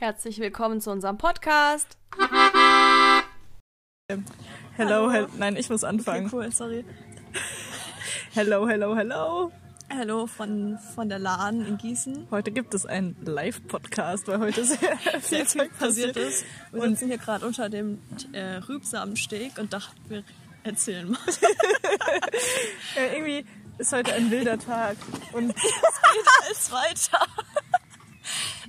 Herzlich willkommen zu unserem Podcast. Hello, hello. Nein, ich muss anfangen. Okay, cool, sorry. Hello, hello, hello. Hallo von, von der LAN in Gießen. Heute gibt es einen Live-Podcast, weil heute sehr viel Zeug passiert ist. Wir sitzen hier gerade unter dem äh, Rübsamensteg und dachten, wir erzählen mal. Ja, irgendwie ist heute ein wilder Tag. Und Alles weiter.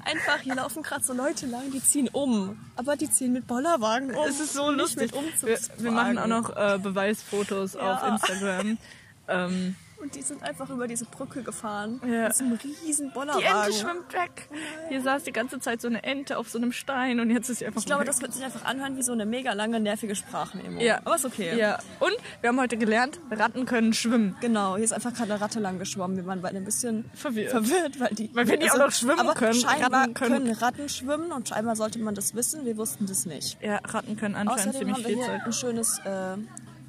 Einfach, hier laufen gerade so Leute lang, die ziehen um. Aber die ziehen mit Bollerwagen um. es ist so lustig. Wir, wir machen auch noch äh, Beweisfotos Ja. auf Instagram. Ähm, Und die sind einfach über diese Brücke gefahren. Ja. Mit so einem riesen die Bollerwagen. Ente schwimmt weg. Hier saß die ganze Zeit so eine Ente auf so einem Stein und jetzt ist sie einfach Ich glaube, weg. das wird sich einfach anhören wie so eine mega lange, nervige Sprachmemo. Ja. Aber ist okay. Ja, und wir haben heute gelernt, Ratten können schwimmen. Genau, hier ist einfach gerade eine Ratte lang geschwommen. Wir waren beide ein bisschen Verwirrt. verwirrt, weil die. Weil wir die auch noch schwimmen aber können. Scheinbar Ratten können- können, Ratten schwimmen und scheinbar sollte man das wissen. Wir wussten das nicht. Ja, Ratten können anscheinend Außerdem ziemlich haben wir viel hier ein schönes äh,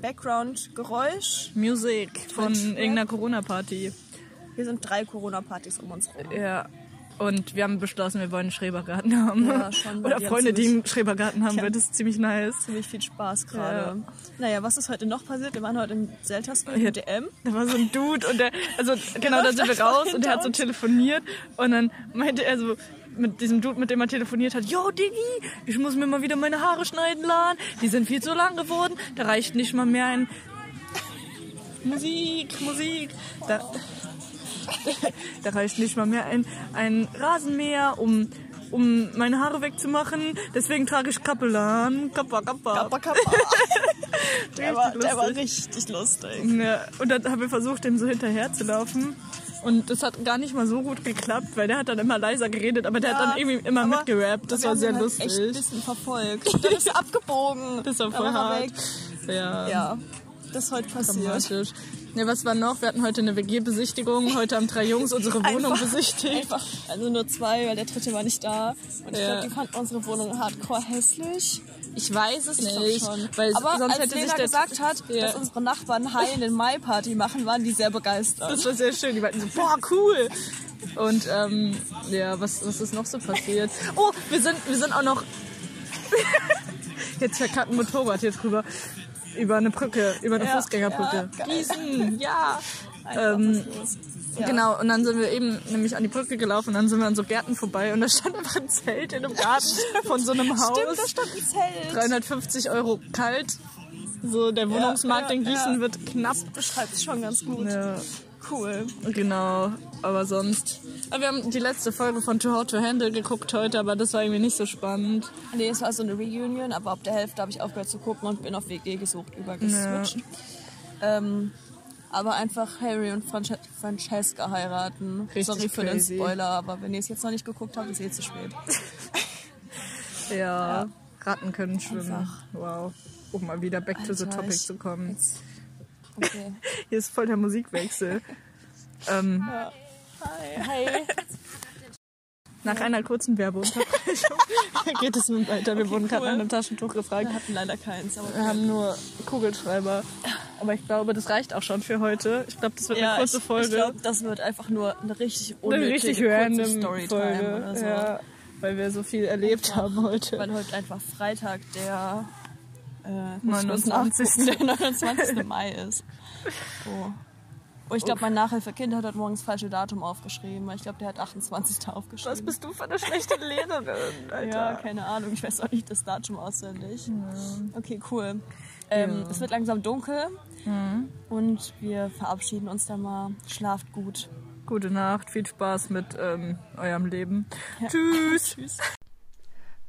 Background-Geräusch. Musik von irgendeiner Corona-Party. Hier sind drei Corona-Partys um uns rum. Ja. Und wir haben beschlossen, wir wollen einen Schrebergarten haben. Ja, schon, Oder Freunde, die einen Schrebergarten haben, Ja. wird es ziemlich nice. Ziemlich viel Spaß gerade. Naja, was ist heute noch passiert? Wir waren heute im Seltersville Ja. DM. Da war so ein Dude und der, also genau, da läuft sind wir raus und der hat so telefoniert und dann meinte er so, mit diesem Dude, mit dem er telefoniert hat, yo Diggi, ich muss mir mal wieder meine Haare schneiden laden, die sind viel zu lang geworden, da reicht nicht mal mehr ein Musik, Musik, da, da reicht nicht mal mehr ein, ein Rasenmäher, um, um meine Haare wegzumachen, deswegen trage ich Kappelan, Kappa, Kappa. Kappa, kappa. der, war, Richtig der war lustig. richtig lustig. Ja, und dann haben wir versucht, dem so hinterher zu laufen. Und das hat gar nicht mal so gut geklappt, weil der hat dann immer leiser geredet, aber der hat dann irgendwie immer mitgerappt. Das war sehr halt lustig. echt ein bisschen verfolgt. Dann ist er abgebogen. Das war voll hart. weg. Ja, Ja, das ist heute passiert. Ja, was war noch? Wir hatten heute eine WG-Besichtigung. Heute haben drei Jungs unsere Wohnung Einfach- besichtigt. Einfach, also nur zwei, weil der dritte war nicht da. Und ich Ja. glaube, die fanden unsere Wohnung hardcore hässlich. Ich weiß es Ich nicht, schon. weil Aber sonst als hätte Lena gesagt hat, Ja. dass unsere Nachbarn High in Mai Party machen, waren die sehr begeistert. Das war sehr schön. Die meinten so, boah, cool. Und ähm, ja, was, was ist noch so passiert? Oh, wir sind, wir sind auch noch. Jetzt verkackt ein Motorrad hier drüber. Über eine Brücke, über eine Ja, Fußgängerbrücke. ja. Gießen, ja. Ähm. Ja. Genau, und dann sind wir eben nämlich an die Brücke gelaufen und dann sind wir an so Gärten vorbei und da stand einfach ein Zelt in einem Garten von so einem Haus. Stimmt, da stand ein Zelt. 350 Euro kalt. So, der Wohnungsmarkt ja, in Gießen ja. wird knapp. Beschreibt es schon ganz gut. Ja. Cool. Genau, aber sonst. Aber wir haben die letzte Folge von Too Hot to Handle geguckt heute, aber das war irgendwie nicht so spannend. Nee, es war so eine Reunion, aber ab der Hälfte habe ich aufgehört zu gucken und bin auf WG gesucht übergeswitcht. Ähm, aber einfach Harry und Frances Francesca heiraten. Richtig Sorry für crazy. den Spoiler, aber wenn ihr es jetzt noch nicht geguckt habt, ist eh zu spät. Ja, Ratten können schwimmen. Einfach. Wow. Um mal wieder back to the Alter, topic zu kommen. Jetzt. Okay. Hier ist voll der Musikwechsel. ähm, Hi. nach einer kurzen Werbeunterbrechung geht es nun weiter. Wir wurden gerade cool. nach einem Taschentuch gefragt. Wir hatten leider keins, Wir haben nur Kugelschreiber. Aber ich glaube, das reicht auch schon für heute. Ich glaube, das wird eine kurze ich, Folge. Ich glaube, das wird einfach nur eine richtig eine unnötige richtig kurze random Storytime Folge. oder so. Ja, weil wir so viel erlebt haben heute. Weil heute einfach Freitag der äh, muss ich kurz 29.. nachgucken, der 29. Mai ist. Oh. Oh, ich glaube, mein Nachhilfekind hat heute morgens das falsche Datum aufgeschrieben. weil Ich glaube, der hat 28. aufgeschrieben. Was bist du für eine schlechte Lehrerin, Alter? Ja, keine Ahnung. Ich weiß auch nicht das Datum auswendig. Okay, cool. Ähm, Es wird langsam dunkel und wir verabschieden uns dann mal. Schlaft gut. Gute Nacht, viel Spaß mit ähm, eurem Leben. Tschüss. Tschüss.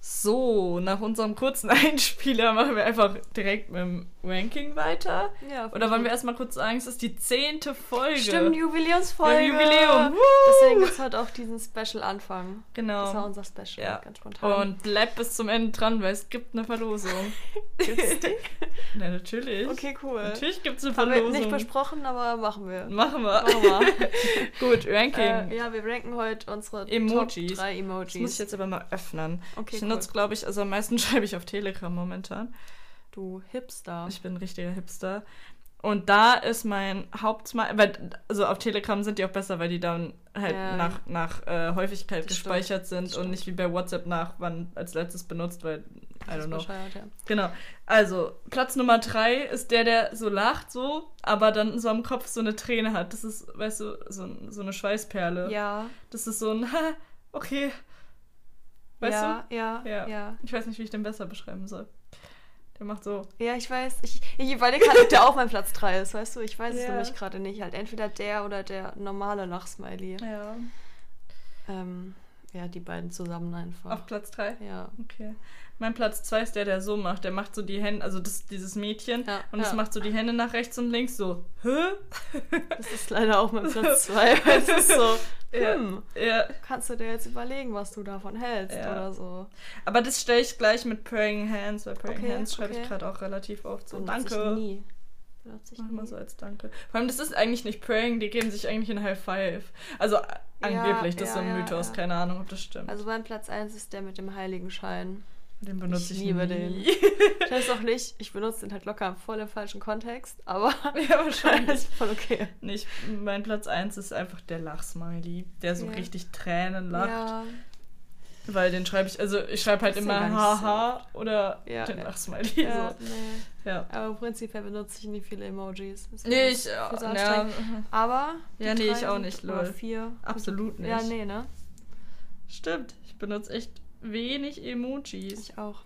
So, nach unserem kurzen Einspieler machen wir einfach direkt mit dem Ranking weiter. Ja, Oder wollen wir erstmal kurz sagen, es ist die zehnte Folge. Stimmt, Jubiläumsfolge. Ja, Jubiläum. Woo! Deswegen gibt es heute auch diesen Special-Anfang. Genau. Das war unser Special, Ja. ganz spontan. Und bleibt bis zum Ende dran, weil es gibt eine Verlosung. Gibt's die? Na, natürlich. Okay, cool. Natürlich gibt es eine Haben wir Verlosung. nicht besprochen, aber machen wir. Machen wir. Machen wir. Gut, Ranking. äh, ja, wir ranken heute unsere Emojis. Top 3 Emojis. Das muss ich jetzt aber mal öffnen. Okay, ich cool. nutze, glaube ich, also am meisten schreibe ich auf Telegram momentan. du Hipster. Ich bin ein richtiger Hipster. Und da ist mein weil also auf Telegram sind die auch besser, weil die dann halt Ja. nach, nach äh, Häufigkeit Das gespeichert stimmt, sind und nicht wie bei WhatsApp nach wann als letztes benutzt, weil I don't know. ja. Genau. Also, Platz Nummer drei ist der, der so lacht, so, aber dann so am Kopf so eine Träne hat. Das ist, weißt du, so, so eine Schweißperle. Ja, Das ist so ein, ha, okay. Weißt ja, ja, Ja. ja, ja. du? Ich weiß nicht, wie ich den besser beschreiben soll. Der macht so. Ja, ich weiß. Ich, ich überlege gerade, ob der auch mein Platz 3 ist, weißt du? Ich weiß es Ja. nämlich gerade nicht. Halt entweder der oder der normale Lachsmiley. Ja. Ähm, ja, die beiden zusammen einfach. Auf Platz drei? ja. Okay. Mein Platz zwei ist der, der so macht. Der macht so die Hände, also das, dieses Mädchen. Ja, und ja. macht so die Hände nach rechts und links so. Hä? Das ist leider auch mein Platz 2. weil es ist so, Ja. hm, Ja. kannst du dir jetzt überlegen, was du davon hältst Ja. oder so. Aber das stelle ich gleich mit Praying Hands, weil Praying Okay, Hands schreibe ich okay. gerade auch relativ oft so. Danke. Ich nie. Ich Mach mal so als Danke. Vor allem, das ist eigentlich nicht Praying, die geben sich eigentlich ein High Five. Also angeblich, das ist so ein ja, Mythos, ja. keine Ahnung, ob das stimmt. Also mein Platz 1 ist der mit dem Heiligenschein. Den benutze ich, ich liebe nie. den. Ich weiß auch nicht, ich benutze den halt locker voll im falschen Kontext, aber ja, wahrscheinlich. ist voll okay. nicht. Mein Platz 1 ist einfach der Lachsmiley, der so Ja. richtig Tränen lacht. Ja, Weil den schreibe ich, also ich schreibe halt immer Haha oder Ja, den. Lachsmiley. ja, So. nee. Ja. Aber prinzipiell benutze ich nie viele Emojis. Das Nee, ist ich, mir ja, so ja. Aber. Ja, nee, ich auch nicht, vier. absolut nicht. Ja, nee, ne? Stimmt, ich benutze echt wenig Emojis. Ich auch.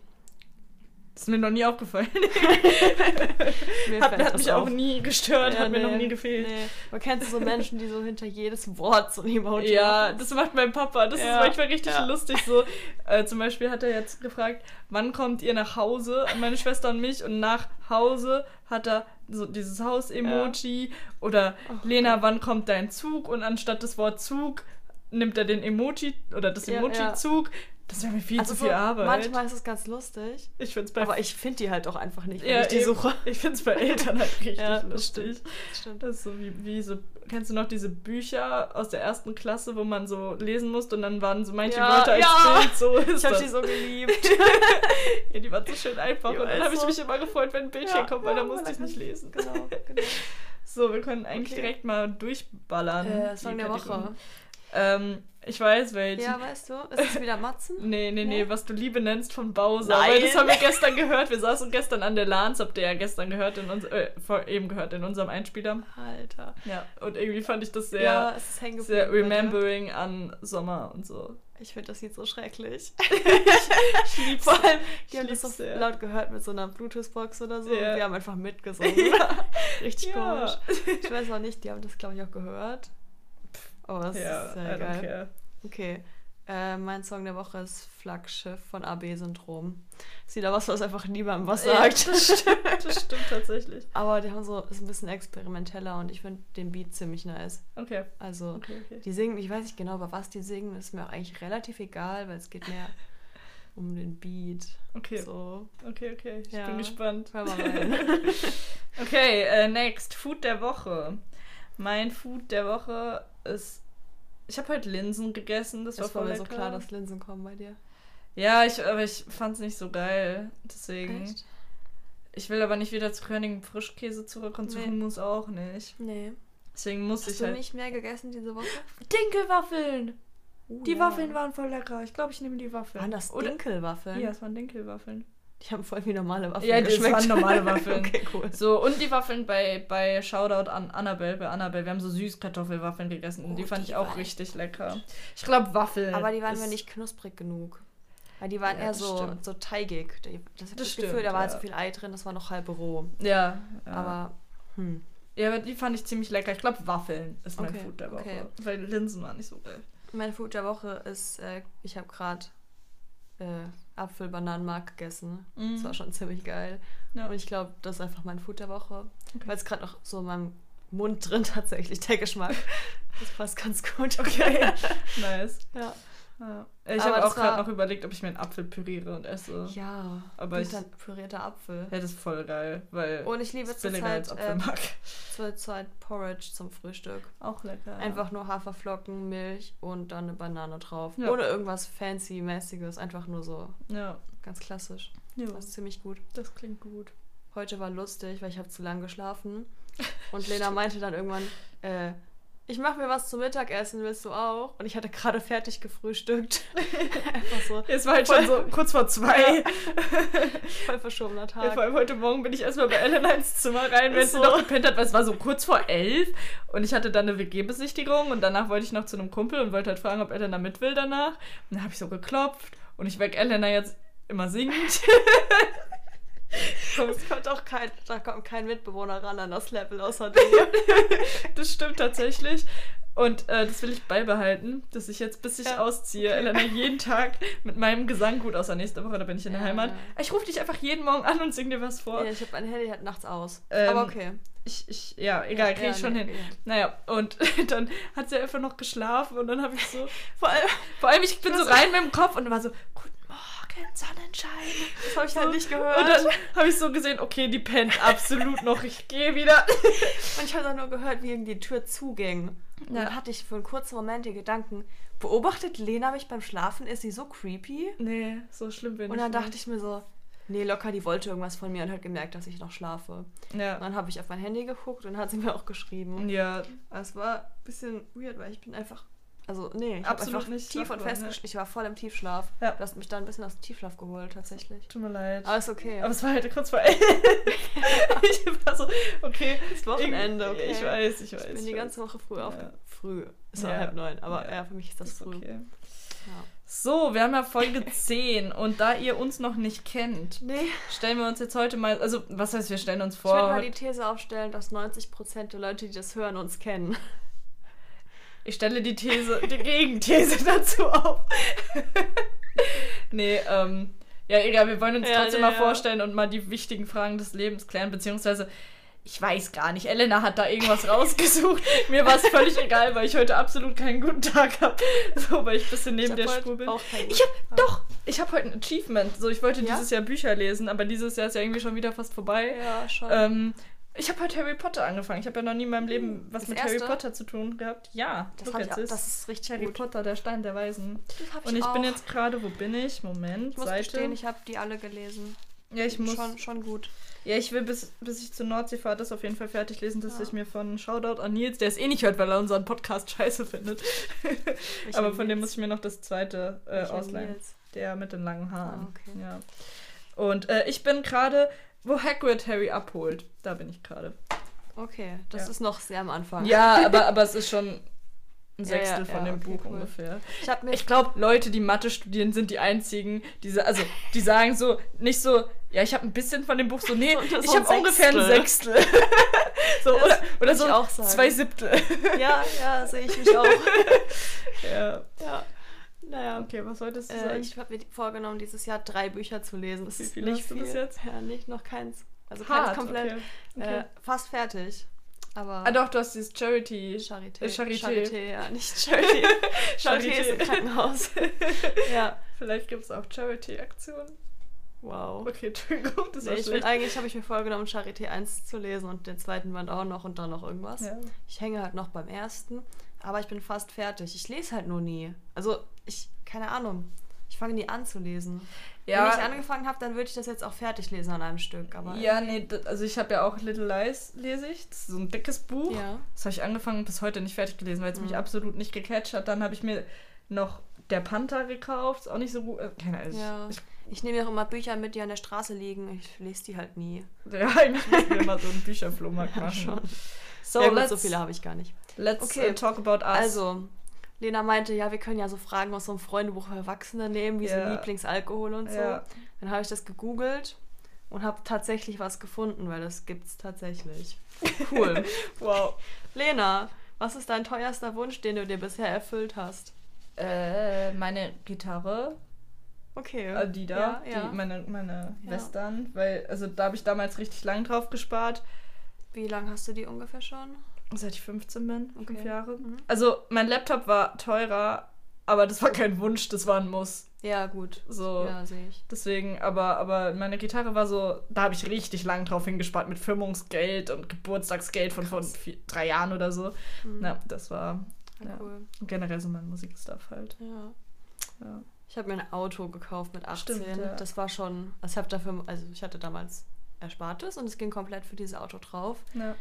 Das ist mir noch nie aufgefallen. Mir hat, hat mich auch nie gestört, Ja, hat mir noch nee, nie gefehlt. Nee. Man kennt so Menschen, die so hinter jedes Wort so ein Emoji Ja, machen. das macht mein Papa. Das Ja, ist manchmal richtig ja. lustig. So, äh, zum Beispiel hat er jetzt gefragt, wann kommt ihr nach Hause? Meine Schwester und mich. Und nach Hause hat er so dieses Haus-Emoji. Oder Oh Lena, wann kommt dein Zug? Und anstatt das Wort Zug nimmt er den Emoji oder das Ja, Emoji ja. Zug. Das wäre mir viel Also zu viel so, Arbeit. Manchmal ist es ganz lustig. ich finde es bei Aber ich finde die halt auch einfach nicht, wenn ja, ich die eben. suche. Ich finde es bei Eltern halt richtig Ja, lustig. stimmt. Das stimmt. Das ist so wie, wie so, kennst du noch diese Bücher aus der ersten Klasse, wo man so lesen musste und dann waren so manche Ja, Wörter als ja. Bild, so ist Ich habe die so geliebt. ja, die waren so schön einfach und dann habe ich mich immer gefreut, wenn ein Bildchen kommt, weil dann musste ich nicht lesen. Genau, genau. So, wir können eigentlich Okay. direkt mal durchballern. Äh, Song der. Woche. Ähm, ich weiß welchen. Ja, weißt du, ist es wieder Matzen? Nee, nee, nee, Nee? was du Liebe nennst von Bowser. Nein. Weil das haben wir gestern gehört. Wir saßen gestern an der Lance, habt ihr ja gestern gehört, in uns, äh, eben gehört in unserem Einspieler. Alter. Ja, und irgendwie fand ich das sehr, ja, sehr remembering an Sommer und so. Ich finde das Lied so schrecklich. Ich lieb's. Vor allem, die Ich haben das so sehr. laut gehört mit so einer Bluetooth-Box oder so. Ja. Und wir haben einfach mitgesungen. Ja. Richtig Ja. komisch. Ich weiß auch nicht, die haben das, glaube ich, auch gehört. Oh, das Ja, ist I sehr don't geil. Okay. Äh, mein Song der Woche ist Flaggschiff von AB-Syndrom. Ist wieder was, was einfach niemandem was Ja, sagt. das stimmt, das stimmt tatsächlich. Aber die haben so, ist ein bisschen experimenteller und ich finde den Beat ziemlich nice. Okay, Also, okay, okay. die singen, ich weiß nicht genau, über was die singen, ist mir auch eigentlich relativ egal, weil es geht mehr um den Beat. Okay, So, okay, okay. Ich Ja. bin gespannt. hör mal rein. Okay, äh, next. Food der Woche. Mein Food der Woche ist. Ich habe heute Linsen gegessen, das war Es war mir so klar, dass Linsen kommen bei dir. Ja, ich, aber ich fand's nicht so geil. Deswegen. Echt? Ich will aber nicht wieder zu Körnigen Frischkäse zurück und zu Nee. Hummus auch nicht. Nee. Deswegen muss Hast ich du halt. nicht mehr gegessen diese Woche? Dinkelwaffeln! Uh, Die ja. Waffeln waren voll lecker. Ich glaube, ich nehme die Waffeln. Waren das Oder, Dinkelwaffeln? Ja, es waren Dinkelwaffeln. Die haben voll wie normale Waffeln Ja, das geschmeckt. waren normale Waffeln. okay, cool. So, und die Waffeln bei, bei Shoutout an Annabelle, bei Annabelle. Wir haben so Süßkartoffelwaffeln gegessen und Oh, die fand die ich auch richtig lecker. Ich glaube, Waffeln. Aber die waren mir nicht knusprig genug. Weil die waren Ja, eher das so, stimmt. so teigig. Das, das, Das Gefühl, stimmt, da war ja. so viel Ei drin, das war noch halb roh. Ja. ja. Aber, hm. Ja, aber die fand ich ziemlich lecker. Ich glaube, Waffeln ist mein Okay, Food der Woche. okay. Weil Linsen waren nicht so geil. Mein Food der Woche ist, äh, ich habe gerade äh, Apfel-Bananenmark gegessen. Mhm. Das war schon ziemlich geil. Ja. Und ich glaube, das ist einfach mein Food der Woche. Weil es gerade noch so in meinem Mund drin tatsächlich, der Geschmack. Das passt ganz gut. Okay. nice. Ja. Ja. Ich habe auch gerade war- noch überlegt, ob ich mir einen Apfel püriere und esse. Ja, Aber ich- pürierter Apfel. Ja, das ist voll geil, weil Und ich liebe als zurzeit ähm, Apfelmark. zurzeit Porridge zum Frühstück. auch lecker. Einfach nur Haferflocken, Milch und dann eine Banane drauf. Ja. Ohne irgendwas fancy-mäßiges. Einfach nur so Ja. ganz klassisch. ja. Das ist ziemlich gut. Das klingt gut. heute war lustig, weil ich habe zu lang geschlafen. Und Lena meinte dann irgendwann, äh, ich mache mir was zum Mittagessen, willst du auch? Und ich hatte gerade fertig gefrühstückt. Einfach so. Es war halt schon so kurz vor zwei. Voll verschobener Tag. Ja, vor allem heute Morgen bin ich erstmal bei Elena ins Zimmer rein, wenn sie so. noch gepennt hat, weil es war so kurz vor elf und ich hatte dann eine WG-Besichtigung und danach wollte ich noch zu einem Kumpel und wollte halt fragen, ob Elena mit will danach. Und dann habe ich so geklopft und ich weck Elena jetzt immer singend. Kommt auch kein, da kommt kein Mitbewohner ran an das Level außer dir. das stimmt tatsächlich. Und äh, das will ich beibehalten, dass ich jetzt, bis ich Ja, ausziehe, okay. Elena jeden Tag mit meinem Gesang gut außer nächste Woche, da bin ich in der Ja. Heimat. Ich rufe dich einfach jeden Morgen an und sing dir was vor. Ja, ich habe mein Handy halt nachts aus. Ähm, Aber okay. Ich, ich, ja, egal, kriege Ja, ich schon nee, hin. ja. Naja, und dann hat sie einfach noch geschlafen und dann habe ich so, Vor allem, vor allem ich bin so rein mit dem Kopf und war so, guten Morgen, Sonnenschein. das habe ich halt nicht gehört. Und dann habe ich so gesehen, okay, die pennt absolut noch, ich gehe wieder. Und ich habe dann nur gehört, wie irgendwie die Tür zuging. Und Ja. dann hatte ich für einen kurzen Moment die Gedanken, beobachtet Lena mich beim Schlafen? Ist sie so creepy? Nee, so schlimm bin Und ich dann nicht. dachte ich mir so, nee, locker, die wollte irgendwas von mir und hat gemerkt, dass ich noch schlafe. Und Ja. dann habe ich auf mein Handy geguckt und hat sie mir auch geschrieben. Ja, Es war ein bisschen weird, weil ich bin einfach, also nee, ich Absolut einfach nicht tief und fest, geschl- ich war voll im Tiefschlaf. Ja. Du hast mich dann ein bisschen aus dem Tiefschlaf geholt, tatsächlich. tut mir leid. Aber ist okay. Aber es war halt kurz vor elf. ich war so, okay. ist Wochenende, okay. Ich weiß, ich weiß. ich bin die ich ganze Woche früh Ja. aufge... Früh. Ist Ja. halb neun, aber Ja. ja. für mich ist das weiß. früh. Okay. Ja. So, wir haben ja Folge 10 und da ihr uns noch nicht kennt, Nee, stellen wir uns jetzt heute mal, also was heißt, wir stellen uns ich würde vor, mal die These aufstellen, dass 90% der Leute, die das hören, uns kennen. Ich stelle die These, die Gegenthese dazu auf. nee, ähm, ja, egal, wir wollen uns Ja, trotzdem nee, mal ja. vorstellen und mal die wichtigen Fragen des Lebens klären, beziehungsweise ich weiß gar nicht, Elena hat da irgendwas rausgesucht. Mir war es völlig egal, weil ich heute absolut keinen guten Tag habe. So, weil ich ein bisschen neben Ich der Spur bin. Ich hab, guten Tag. doch, ich habe heute ein Achievement. So, ich wollte Ja? dieses Jahr Bücher lesen, aber dieses Jahr ist ja irgendwie schon wieder fast vorbei. Ja, schon. Ähm, ich habe heute Harry Potter angefangen. Ich habe ja noch nie in meinem Leben was Das mit erste? Harry Potter zu tun gehabt. Ja, das, ich auch, das ist richtig Harry gut. Potter, der Stein der Weisen. Das hab Und ich bin auch. jetzt gerade, wo bin ich? Moment, Ich muss Seite. gestehen, ich habe die alle gelesen. ja, ich muss. Schon, schon gut. Ja, ich will bis, bis ich zur Nordsee fahre, das auf jeden Fall fertig lesen, dass Ja. ich mir von Shoutout an Nils, der es eh nicht hört, weil er unseren Podcast scheiße findet. Aber von dem Nils? muss ich mir noch das zweite äh, ausleihen. Nils? Der mit den langen Haaren. Ah, okay. Ja. Und äh, ich bin gerade, wo Hagrid Harry abholt. Da bin ich gerade. Okay, das Ja. ist noch sehr am Anfang. Ja, aber, aber es ist schon ein Sechstel ja, von ja, dem okay, Buch cool. ungefähr. Ich Ich glaube, Leute, die Mathe studieren, sind die einzigen, die, also, die sagen so, nicht so, ja, ich habe ein bisschen von dem Buch, so, nee, So- ich habe ungefähr ein Sechstel. so, Das oder oder so zwei Siebtel. ja, ja, sehe ich mich auch. ja. ja. Naja. Okay, was wolltest du Äh, sagen? ich habe mir vorgenommen, dieses Jahr drei Bücher zu lesen. Das Wie ist viele nicht hast du viel. bis jetzt? Ja, nicht, noch keins. Also Hart, keins komplett. okay. okay. Äh, fast fertig. Aber ah doch, du hast dieses Charity. Charité. Äh, Charité. Charité, ja, nicht Charity. Charité ist ein Krankenhaus. ja. Vielleicht gibt es auch Charity-Aktionen. Wow. Okay, Entschuldigung, das Nee, war ich schlecht. eigentlich habe ich mir vorgenommen, Charité 1 zu lesen und den zweiten Band auch noch und dann noch irgendwas. Ja. Ich hänge halt noch beim ersten, aber ich bin fast fertig. Ich lese halt nur nie. Also, ich, keine Ahnung. Ich fange nie an zu lesen. Wenn ich Ja, angefangen habe, dann würde ich das jetzt auch fertig lesen an einem Stück. Aber ja, nee, also ich habe ja auch Little Lies, lese ich. Das ist so ein dickes Buch. Ja. Das habe ich angefangen und bis heute nicht fertig gelesen, weil es mich Mhm. absolut nicht gecatcht hat. Dann habe ich mir noch Der Panther gekauft. Ist auch nicht so gut. Äh, keine Ahnung. Ja. Ich, Ich nehme mir auch immer Bücher mit, die an der Straße liegen. Ich lese die halt nie. ich, ja, eigentlich müssen wir mal so einen Bücherflohmarkt Ja, machen. schon. So, ja, gut, so viele habe ich gar nicht. let's Okay. uh, talk about us. Also, Lena meinte, ja, wir können ja so Fragen aus so einem Freundebuch für Erwachsene nehmen, wie Ja. so Lieblingsalkohol und so. Dann habe ich das gegoogelt und habe tatsächlich was gefunden, weil das gibt's tatsächlich. Cool. Wow. Lena, was ist dein teuerster Wunsch, den du dir bisher erfüllt hast? Äh, meine Gitarre, Okay. äh, die da, Ja, ja. Die, meine, meine Ja. Western, weil, also da habe ich damals richtig lang drauf gespart. Wie lange hast du die ungefähr schon? Seit ich 15 bin, Okay. fünf Jahre. Mhm. Also mein Laptop war teurer, aber das war kein Wunsch, das war ein Muss. Ja, gut. So. Ja, sehe ich. Deswegen, aber, aber meine Gitarre war so, da habe ich richtig lang drauf hingespart mit Firmungsgeld und Geburtstagsgeld von, vier, drei Jahren oder so. Mhm. Na, das war ja, ja. cool. generell so mein Musikstuff halt. Ja. Ja. Ich habe mir ein Auto gekauft mit 18. Stimmt, ja. Das war schon, also ich dafür, also ich hatte damals Erspartes und es ging komplett für dieses Auto drauf. Ja.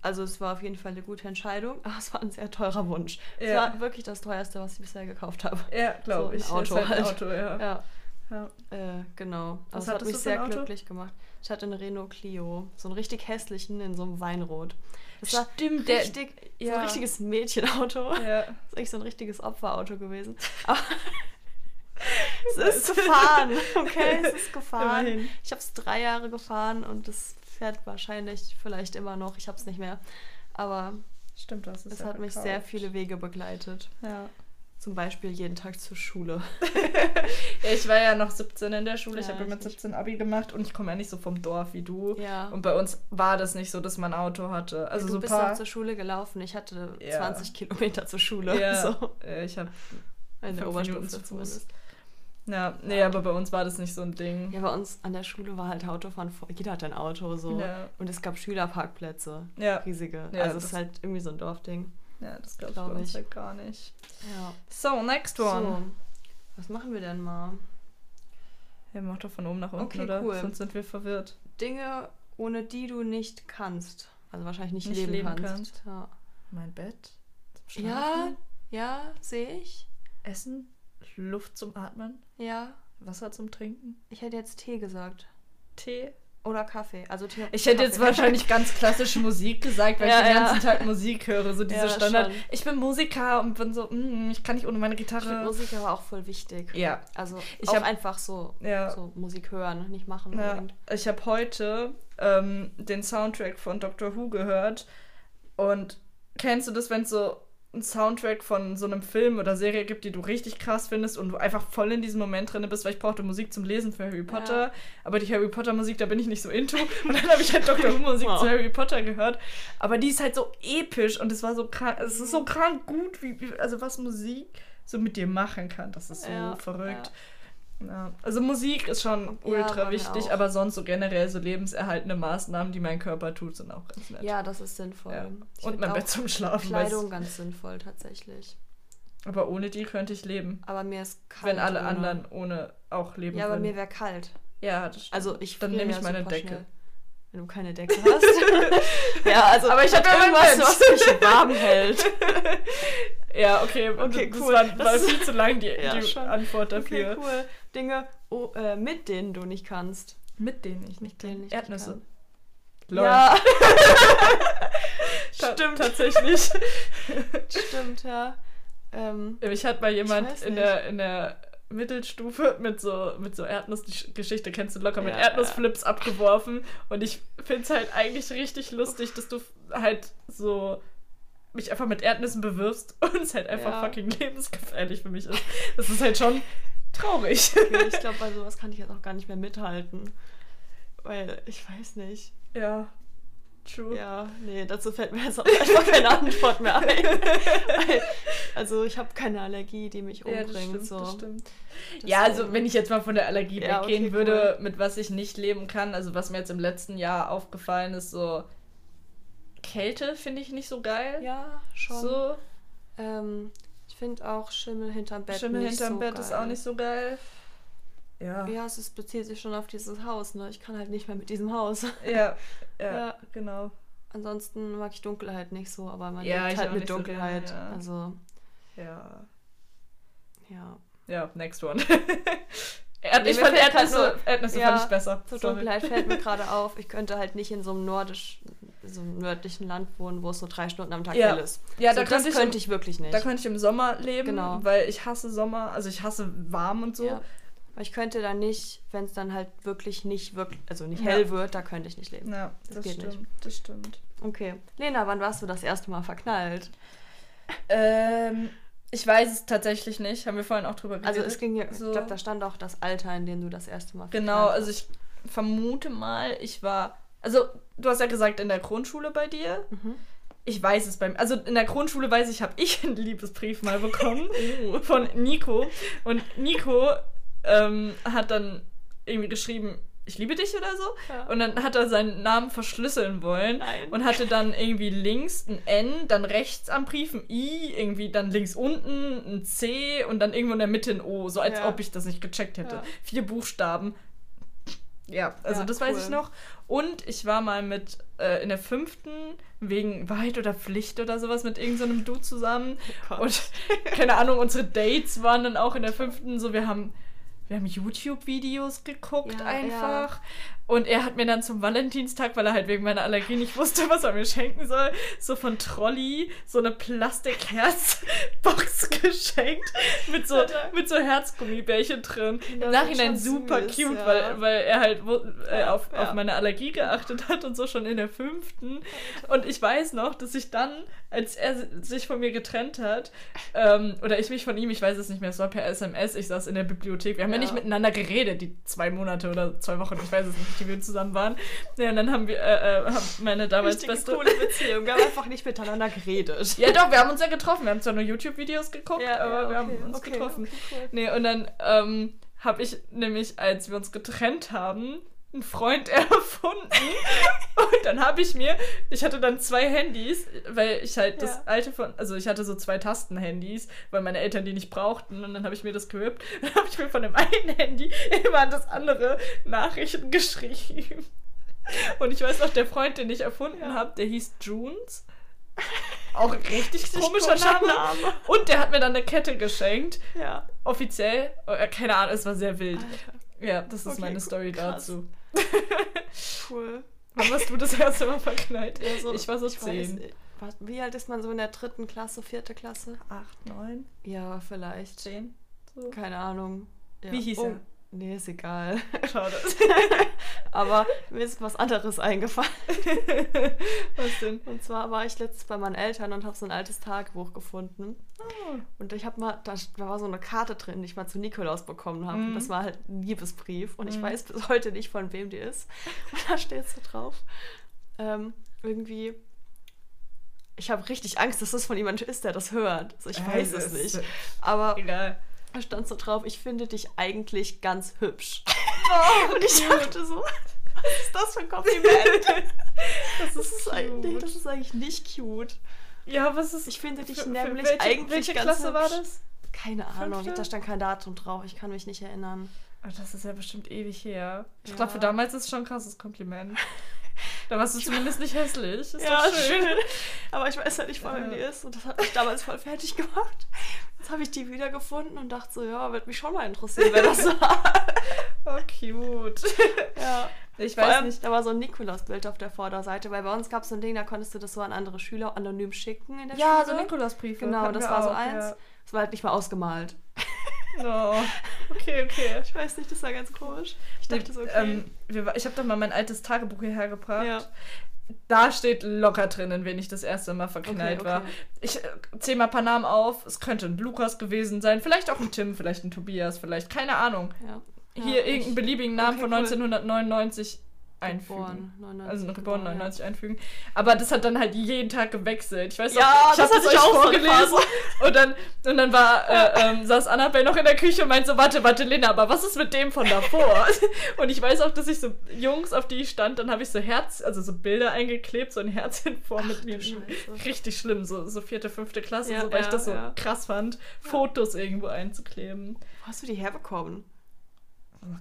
Also es war auf jeden Fall eine gute Entscheidung, aber es war ein sehr teurer Wunsch. Es Ja. war wirklich das teuerste, was ich bisher gekauft habe. Ja, glaube So ich. Auto halt ein halt. Auto, ja. Ja, ja. äh, genau. Aber es hat mich sehr glücklich gemacht. Ich hatte einen Renault Clio, so einen richtig hässlichen in so einem Weinrot. Das war Stimmt, der- richtig, so ja. ein richtiges Mädchenauto. Ja. Das ist echt so ein richtiges Opferauto gewesen. Aber es ist gefahren, okay? Es ist gefahren. Immerhin. Ich habe es drei Jahre gefahren und es fährt wahrscheinlich vielleicht immer noch. Ich habe es nicht mehr. Aber Stimmt, das ist es hat mich sehr viele Wege begleitet. Ja. Zum Beispiel jeden Tag zur Schule. Ja, Ich war ja noch 17 in der Schule. ich Ja, habe ja mit ich nicht. 17 Abi gemacht und ich komme ja nicht so vom Dorf wie du. Ja. Und bei uns war das nicht so, dass man ein Auto hatte. Also du so bist paar. auch zur Schule gelaufen. Ich hatte Ja. 20 Kilometer zur Schule. ja, So. äh, ich habe In der fünf Minuten Oberstufe zumindest. Ja, nee, aber bei uns war das nicht so ein Ding. Ja, bei uns an der Schule war halt Autofahren. vor- Jeder hat ein Auto so. Ja. Und es gab Schülerparkplätze. Ja, Riesige. Ja, also es das- ist halt irgendwie so ein Dorfding. ja das gab's Glaub bei uns ich. halt gar nicht. Ja. So, next one. So. Was machen wir denn mal? Ja, mach doch von oben nach unten, Okay, oder? cool. Sonst sind wir verwirrt. Dinge, ohne die du nicht kannst. Also wahrscheinlich nicht, Nicht leben, leben kannst. kannst. Ja. Mein Bett? Zum ja, ja, sehe ich. Essen? Luft zum Atmen? Ja. Wasser zum Trinken? Ich hätte jetzt Tee gesagt. Tee? Oder Kaffee. Also Tee. Ich hätte jetzt wahrscheinlich ganz klassische Musik gesagt, weil Ja, ich den ja. ganzen Tag Musik höre. So diese Ja, Standard. schon. Ich bin Musiker und bin so, mm, ich kann nicht ohne meine Ich finde Gitarre. Musik aber auch voll wichtig. Ja. Also Ich auch hab- einfach so, Ja. so Musik hören, nicht machen. Ja, ich habe heute ähm, den Soundtrack von Doctor Who gehört und kennst du das, wenn es so einen Soundtrack von so einem Film oder Serie gibt, die du richtig krass findest und du einfach voll in diesem Moment drin bist, weil ich brauchte Musik zum Lesen für Harry Potter, aber die Harry Potter Musik, da bin ich nicht so into. Und dann habe ich halt Doctor Who Musik Wow. zu Harry Potter gehört, aber die ist halt so episch und es war so krank, es ist so krank gut, wie, wie also was Musik so mit dir machen kann, das ist so Ja, verrückt. Ja, also Musik ist schon Ja, ultra mir wichtig, aber sonst so generell so lebenserhaltende Maßnahmen, die mein Körper tut, sind auch ganz nett. Ja, das ist sinnvoll. Ja. Und mein Bett zum Schlafen. Kleidung ganz sinnvoll tatsächlich. Aber ohne die könnte ich leben. Aber mir ist kalt. wenn alle ohne. anderen ohne auch leben Ja, aber würden. mir wäre kalt. ja, das stimmt. Also ich Dann nehme ich ja meine Decke. Schnell. Wenn du keine Decke hast. ja, also Aber ich hab hab ja mein irgendwas, was mich warm hält. Ja, okay, Okay, das cool. war, Das war ist- viel zu lang die, Ja, die. Antwort Okay, dafür. cool. Dinge, oh, äh, mit denen du nicht kannst. Mit denen ich nicht Mit kann. denen ich Erdnüsse. Nicht Lol. kann. Ja, stimmt. Tatsächlich. stimmt, ja. Ähm, Ich hatte mal jemand in der, in der Mittelstufe mit so, mit so Erdnussgeschichte, kennst du locker, mit Ja. Erdnussflips abgeworfen. Und ich finde es halt eigentlich richtig lustig, dass du halt so mich einfach mit Erdnüssen bewirfst und es halt einfach Ja. fucking lebensgefährlich für mich ist. Das ist halt schon traurig. okay, ich glaube, bei sowas kann ich jetzt auch gar nicht mehr mithalten. Weil, ich weiß nicht. ja, true. Ja, nee, dazu fällt mir jetzt auch einfach keine Antwort mehr ein. Also ich habe keine Allergie, die mich Ja, umbringt. das stimmt, so. das stimmt. Ja, also wenn ich jetzt mal von der Allergie Ja, weggehen okay, würde, mit was ich nicht leben kann, also was mir jetzt im letzten Jahr aufgefallen ist, so Kälte finde ich nicht so geil. Ja, schon. So, Ähm, finde auch Schimmel hinterm Bett Schimmel nicht hinterm so Bett geil. ist auch nicht so geil. Ja. Ja, es ist, bezieht sich schon auf dieses Haus, ne? Ich kann halt nicht mehr mit diesem Haus. Ja, ja, Ja. genau. Ansonsten mag ich Dunkelheit nicht so, aber man Ja, lebt halt mit nicht so Dunkelheit. gerne, ja. Also, Ja. ja. Ja, next one. Erd Nee, ich fand Erdnüsse, nur- Erdnüsse ja, fand ich besser. Sorry. Dunkelheit fällt mir gerade auf, ich könnte halt nicht in so einem nordisch, so einem nördlichen Land wohnen, wo es so drei Stunden am Tag Ja. hell ist. Ja, so, da das könnte ich, könnte ich wirklich nicht. da könnte ich im Sommer leben, Genau. weil ich hasse Sommer, also ich hasse warm und so. Ja. Aber ich könnte da nicht, wenn es dann halt wirklich nicht wirklich, also nicht Ja. hell wird, da könnte ich nicht leben. Ja, Das das, geht stimmt, nicht. das stimmt. Okay. Lena, wann warst du das erste Mal verknallt? Ähm, ich weiß es tatsächlich nicht, haben wir vorhin auch drüber geredet. Also es ging ja, So. ich glaube, da stand auch das Alter, in dem du das erste Mal Genau, verknallt also warst. ich vermute mal, ich war. Also, du hast ja gesagt, in der Grundschule bei dir. Mhm. Ich weiß es beim. Also, in der Grundschule weiß ich, habe ich einen Liebesbrief mal bekommen Oh. von Nico. Und Nico ähm, hat dann irgendwie geschrieben, ich liebe dich oder so. Ja. Und dann hat er seinen Namen verschlüsseln wollen Nein. und hatte dann irgendwie links ein N, dann rechts am Brief ein I, irgendwie dann links unten ein C und dann irgendwo in der Mitte ein O, so als Ja. ob ich das nicht gecheckt hätte. Ja. Vier Buchstaben. Ja, also Ja, das weiß cool. ich noch. Und ich war mal mit äh, in der fünften wegen Wahrheit oder Pflicht oder sowas mit irgendeinem Dude zusammen. Gott. Und keine Ahnung, unsere Dates waren dann auch in der fünften so, wir haben, wir haben YouTube-Videos geguckt Ja, einfach. Und er hat mir dann zum Valentinstag, weil er halt wegen meiner Allergie nicht wusste, was er mir schenken soll, so von Trolli so eine Plastik-Herz-Box geschenkt mit so, mit so Herzgummibärchen drin. Im Nachhinein super süß, cute, ja. weil, weil er halt äh, auf, ja. auf meine Allergie geachtet hat und so schon in der fünften. Und ich weiß noch, dass ich dann, als er sich von mir getrennt hat, ähm, oder ich mich von ihm, ich weiß es nicht mehr, es war per SMS, ich saß in der Bibliothek. Wir haben ja, Ja. nicht miteinander geredet, die zwei Monate oder zwei Wochen, ich weiß es nicht, die wir zusammen waren. Ja, und dann haben wir, äh, äh, meine damals Richtige beste. coole Beziehung. Wir haben einfach nicht miteinander geredet. Ja, doch, wir haben uns ja getroffen. Wir haben zwar nur YouTube-Videos geguckt, Ja, aber ja, wir haben okay, uns okay, getroffen. okay, cool. Nee, und dann ähm, habe ich nämlich, als wir uns getrennt haben, einen Freund erfunden. und dann habe ich mir, ich hatte dann zwei Handys, weil ich halt das Ja. alte von, also ich hatte so zwei Tasten-Handys, weil meine Eltern die nicht brauchten. Und dann habe ich mir das gewippt. Dann habe ich mir von dem einen Handy immer an das andere Nachrichten geschrieben. Und ich weiß noch, der Freund, den ich erfunden Ja. habe, der hieß Junes. Auch richtig Richtig komischer komischer Name. Name. Und der hat mir dann eine Kette geschenkt. Ja. Offiziell. Äh, Keine Ahnung, es war sehr wild. Alter, Ja, das ist Okay, meine Story krass. dazu. cool. Wann warst du das erste Mal verknallt? Ja, so- ich war so weiß, zehn. was- wie alt ist man so in der dritten Klasse, vierte Klasse? Acht, neun, Ja, vielleicht. zehn. So. Keine Ahnung. Ja. Wie hieß oh. er? Nee, ist egal. Schade. Aber mir ist was anderes eingefallen. Was denn? Und zwar war ich letztens bei meinen Eltern und habe so ein altes Tagebuch gefunden. Oh. Und ich habe mal, da, war so eine Karte drin, die ich mal zu Nikolaus bekommen habe. Mhm. Und das war halt ein Liebesbrief. Und ich Mhm. weiß bis heute nicht, von wem die ist. Und da steht so drauf. Ähm, irgendwie. Ich habe richtig Angst, dass das von jemand ist, der das hört. Also ich weiß Es nicht. Aber Egal. Da stand so drauf, ich finde dich eigentlich ganz hübsch. Oh, Und ich dachte so, was ist das für ein Kompliment? das Das ist, eigentlich, das ist eigentlich nicht cute. Ja, was ist. Ich finde dich für- für nämlich welche, eigentlich Welche ganz Klasse war hübsch. das? Keine Ahnung, Fünfte? da stand kein Datum drauf. Ich kann mich nicht erinnern. Oh, das ist ja bestimmt ewig her. Ich Ja. glaube, für damals ist es schon ein krasses Kompliment. Da warst du zumindest nicht hässlich. Ist ja, schön. schön. Aber ich weiß ja nicht, von wem die ist. Und das hat mich damals voll fertig gemacht. Jetzt habe ich die wiedergefunden und dachte so, ja, wird mich schon mal interessieren, wer das war. Oh, cute. ja. Ich Vor weiß allem, nicht. da war so ein Nikolausbild auf der Vorderseite, weil bei uns gab es so ein Ding, da konntest du das so an andere Schüler anonym schicken in der Ja, so Schule. Nikolausbriefe. Genau, das war so auch, eins. Das war halt nicht mal ausgemalt. Ja. Oh, okay, okay. Ich weiß nicht, das war ganz komisch. Ich dachte so, okay. Ähm, wir, ich habe doch mal mein altes Tagebuch hierher gebracht. Ja. Da steht locker drin, in wen ich das erste Mal verknallt Okay, war. okay. Ich äh, zähle mal ein paar Namen auf. Es könnte ein Lukas gewesen sein, vielleicht auch ein Tim, vielleicht ein Tobias, vielleicht, keine Ahnung. ja. Hier Ja, irgendeinen ich- beliebigen Namen okay, von cool. 1999 einfügen. Geboren, 99 Also geboren geboren, 99 einfügen. Aber das hat dann halt jeden Tag gewechselt. Ich weiß Ja, noch, ich das hatte das ich euch auch so vorgelesen. Phase. Und dann, und dann war, äh, ähm, saß Annabelle noch in der Küche und meinte so, warte, warte, Lena, aber was ist mit dem von davor? und ich weiß auch, dass ich so Jungs, auf die ich stand, dann habe ich so Herz, also so Bilder eingeklebt, so ein Herz in Form mit mir. Richtig schlimm, so, so vierte, fünfte Klasse, Ja, so, weil ich ja, das so krass fand, Fotos irgendwo einzukleben. Wo hast du die herbekommen?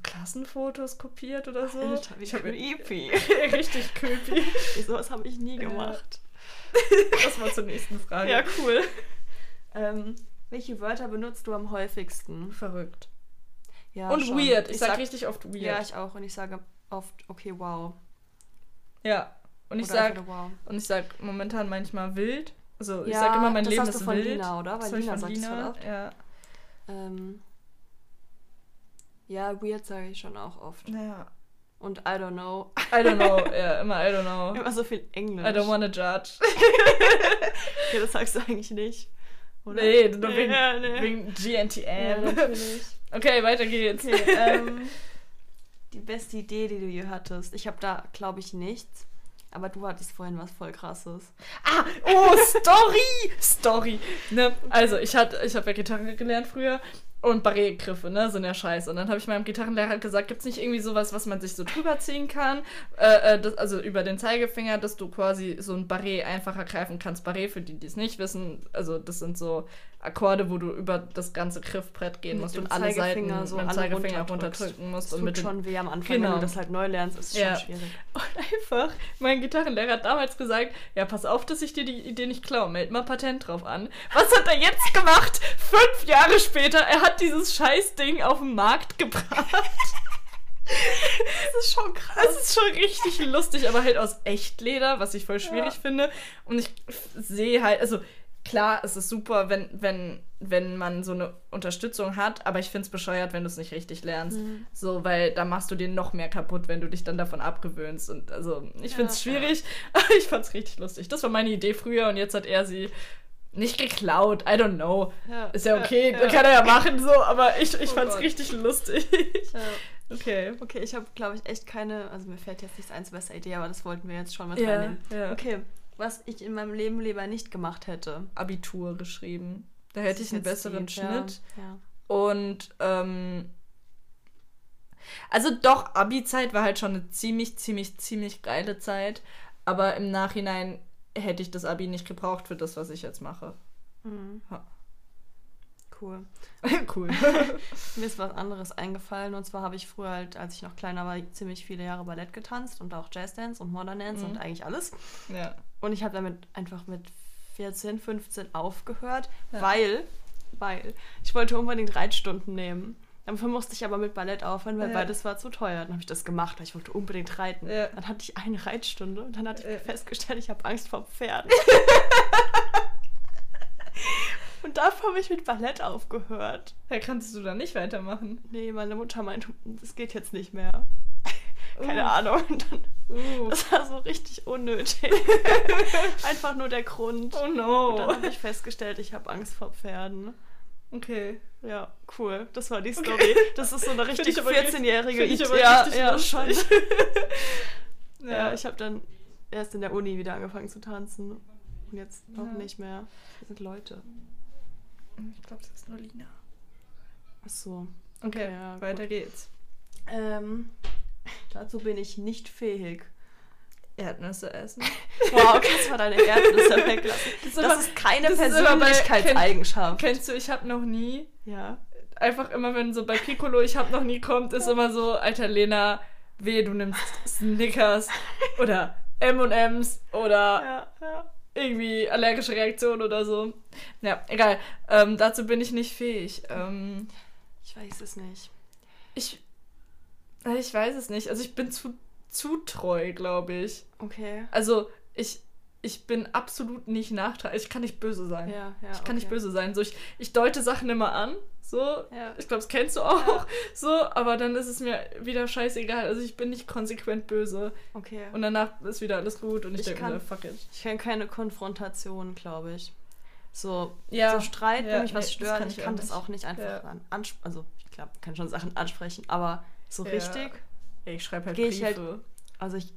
Klassenfotos kopiert oder so. Alter, wie ich habe creepy. richtig creepy. Sowas habe ich nie gemacht. Das mal zur nächsten Frage. Ja, cool. ähm, welche Wörter benutzt du am häufigsten? verrückt. Ja, Und schon. weird. Ich, sag, richtig oft weird. Ja, ich auch. Und ich sage oft, okay, wow. Ja. Und ich Oder sag, einfach nur wow. und ich sag momentan manchmal wild. Also ich Ja, sag immer, mein das Leben hast du ist von wild. Lina, oder? Weil Das hab ich Lina sagt das voll Lina. oft. Ja. Ähm, ja, weird sage ich schon auch oft. ja. Und I don't know. I don't know. ja, immer I don't know. Immer so viel Englisch. I don't wanna judge. Ja, das sagst du eigentlich nicht. Oder? Nee, nur wegen, ja, nee. wegen Ja, GNTM. natürlich. okay, weiter geht's. Okay, ähm, die beste Idee, die du je hattest. Ich habe da, glaube ich, nichts. Aber du hattest vorhin was voll krasses. Ah, oh, Story! Story. Ne? Also, ich, hatte, ich habe ja Gitarre gelernt früher und Barretgriffe, ne, sind ja scheiße. Und dann habe ich meinem Gitarrenlehrer gesagt, gibt es nicht irgendwie sowas, was man sich so drüber ziehen kann? Äh, äh, das, also über den Zeigefinger, dass du quasi so ein Barret einfacher greifen kannst. Barret, für die, die es nicht wissen, also das sind so Akkorde, wo du über das ganze Griffbrett gehen Mit musst und alle Seiten so mit dem alle Zeigefinger runterdrücken musst. Das und tut schon weh am Anfang, wenn Genau. du das halt neu lernst, ist Ja. schon schwierig. Und einfach, mein Gitarrenlehrer hat damals gesagt, ja, pass auf, dass ich dir die Idee nicht klaue, meld mal Patent drauf an. Was hat er jetzt gemacht? Fünf Jahre später, er hat dieses Scheißding auf den Markt gebracht. Das ist schon krass. Es ist schon richtig lustig, aber halt aus Echtleder, was ich voll schwierig Ja. finde. Und ich sehe halt, also klar, es ist super, wenn, wenn, wenn man so eine Unterstützung hat, aber ich finde es bescheuert, wenn du es nicht richtig lernst. Mhm. So, weil da machst du dir noch mehr kaputt, wenn du dich dann davon abgewöhnst. Und also, ich finde es Ja, schwierig, aber ich fand es richtig lustig. Das war meine Idee früher und jetzt hat er sie nicht geklaut. I don't know. Ja. Ist ja okay, Ja, ja. kann er ja machen, so, aber ich, ich Oh fand es richtig lustig. Ja. Okay. Okay, ich habe, glaube ich, echt keine, also mir fällt jetzt nichts eins bessere Idee, aber das wollten wir jetzt schon mit Ja, reinnehmen. ja. Okay, was ich in meinem Leben lieber nicht gemacht hätte. Abitur geschrieben. Da hätte ich einen besseren die- Schnitt. Ja, ja. Und ähm, also doch, Abi-Zeit war halt schon eine ziemlich, ziemlich, ziemlich geile Zeit. Aber im Nachhinein hätte ich das Abi nicht gebraucht für das, was ich jetzt mache. Mhm. Ja. Cool. cool. Mir ist was anderes eingefallen und zwar habe ich früher halt, als ich noch kleiner war, ziemlich viele Jahre Ballett getanzt und auch Jazzdance und Modern Dance Mhm. und eigentlich alles. ja. Und ich habe damit einfach mit 14, 15 aufgehört, Ja. weil, weil ich wollte unbedingt Reitstunden nehmen. Dafür musste ich aber mit Ballett aufhören, weil Ja. beides war zu teuer. Dann habe ich das gemacht, weil ich wollte unbedingt reiten. Ja. Dann hatte ich eine Reitstunde und dann hatte ich festgestellt, ich habe Angst vor Pferden. und dafür habe ich mit Ballett aufgehört. Da kannst du dann nicht weitermachen. Nee, meine Mutter meinte, das geht jetzt nicht mehr. Keine Uh. Ahnung. Und dann, Uh. das war so richtig unnötig. Einfach nur der Grund. Oh Und dann no. habe ich festgestellt, ich habe Angst vor Pferden. Okay. Ja, cool. Das war die Story. Das ist so eine richtig ich aber richtig- 14-jährige find ich aber Ja, ja, schon. Ja, Ja, ich habe dann erst in der Uni wieder angefangen zu tanzen. Und jetzt noch Ja. nicht mehr. Das sind Leute. ich glaube, das ist nur Lina. Ach so. Okay, ja, weiter geht's. Ähm, dazu bin ich nicht fähig. Erdnüsse essen. Wow, kannst mal deine Erdnüsse weglassen. Das ist keine das ist aber bei- Persönlichkeitseigenschaft. Kennst du, ich habe noch nie Ja. einfach immer, wenn so bei Piccolo ich hab noch nie kommt, ist immer so, alter Lena, weh, du nimmst Snickers oder M&M's oder Ja, ja. irgendwie allergische Reaktion oder so. Ja, egal. Ähm, dazu bin ich nicht fähig. Ähm, Ich weiß es nicht. ich, ich weiß es nicht. Also ich bin zu, zu treu, glaube ich. Okay. Also ich, ich bin absolut nicht nachtragend. Ich kann nicht böse sein. Ja, ja. Ich kann nicht okay. böse sein. So, ich, ich deute Sachen immer an. So, Ja. ich glaube, das kennst du auch. Ja. So, aber dann ist es mir wieder scheißegal. Also ich bin nicht konsequent böse. Okay. Und danach ist wieder alles gut und ich, Ich denke mir, fuck it. Ich kann keine Konfrontation, glaube ich. So, Ja, so Streit, wenn mich nee, was das stört, kann ich ich kann das nicht. auch nicht einfach an, ansp also ich glaube, kann schon Sachen ansprechen, aber so Ja. richtig, Ja, ich schreibe halt Geh ich Briefe. also ich,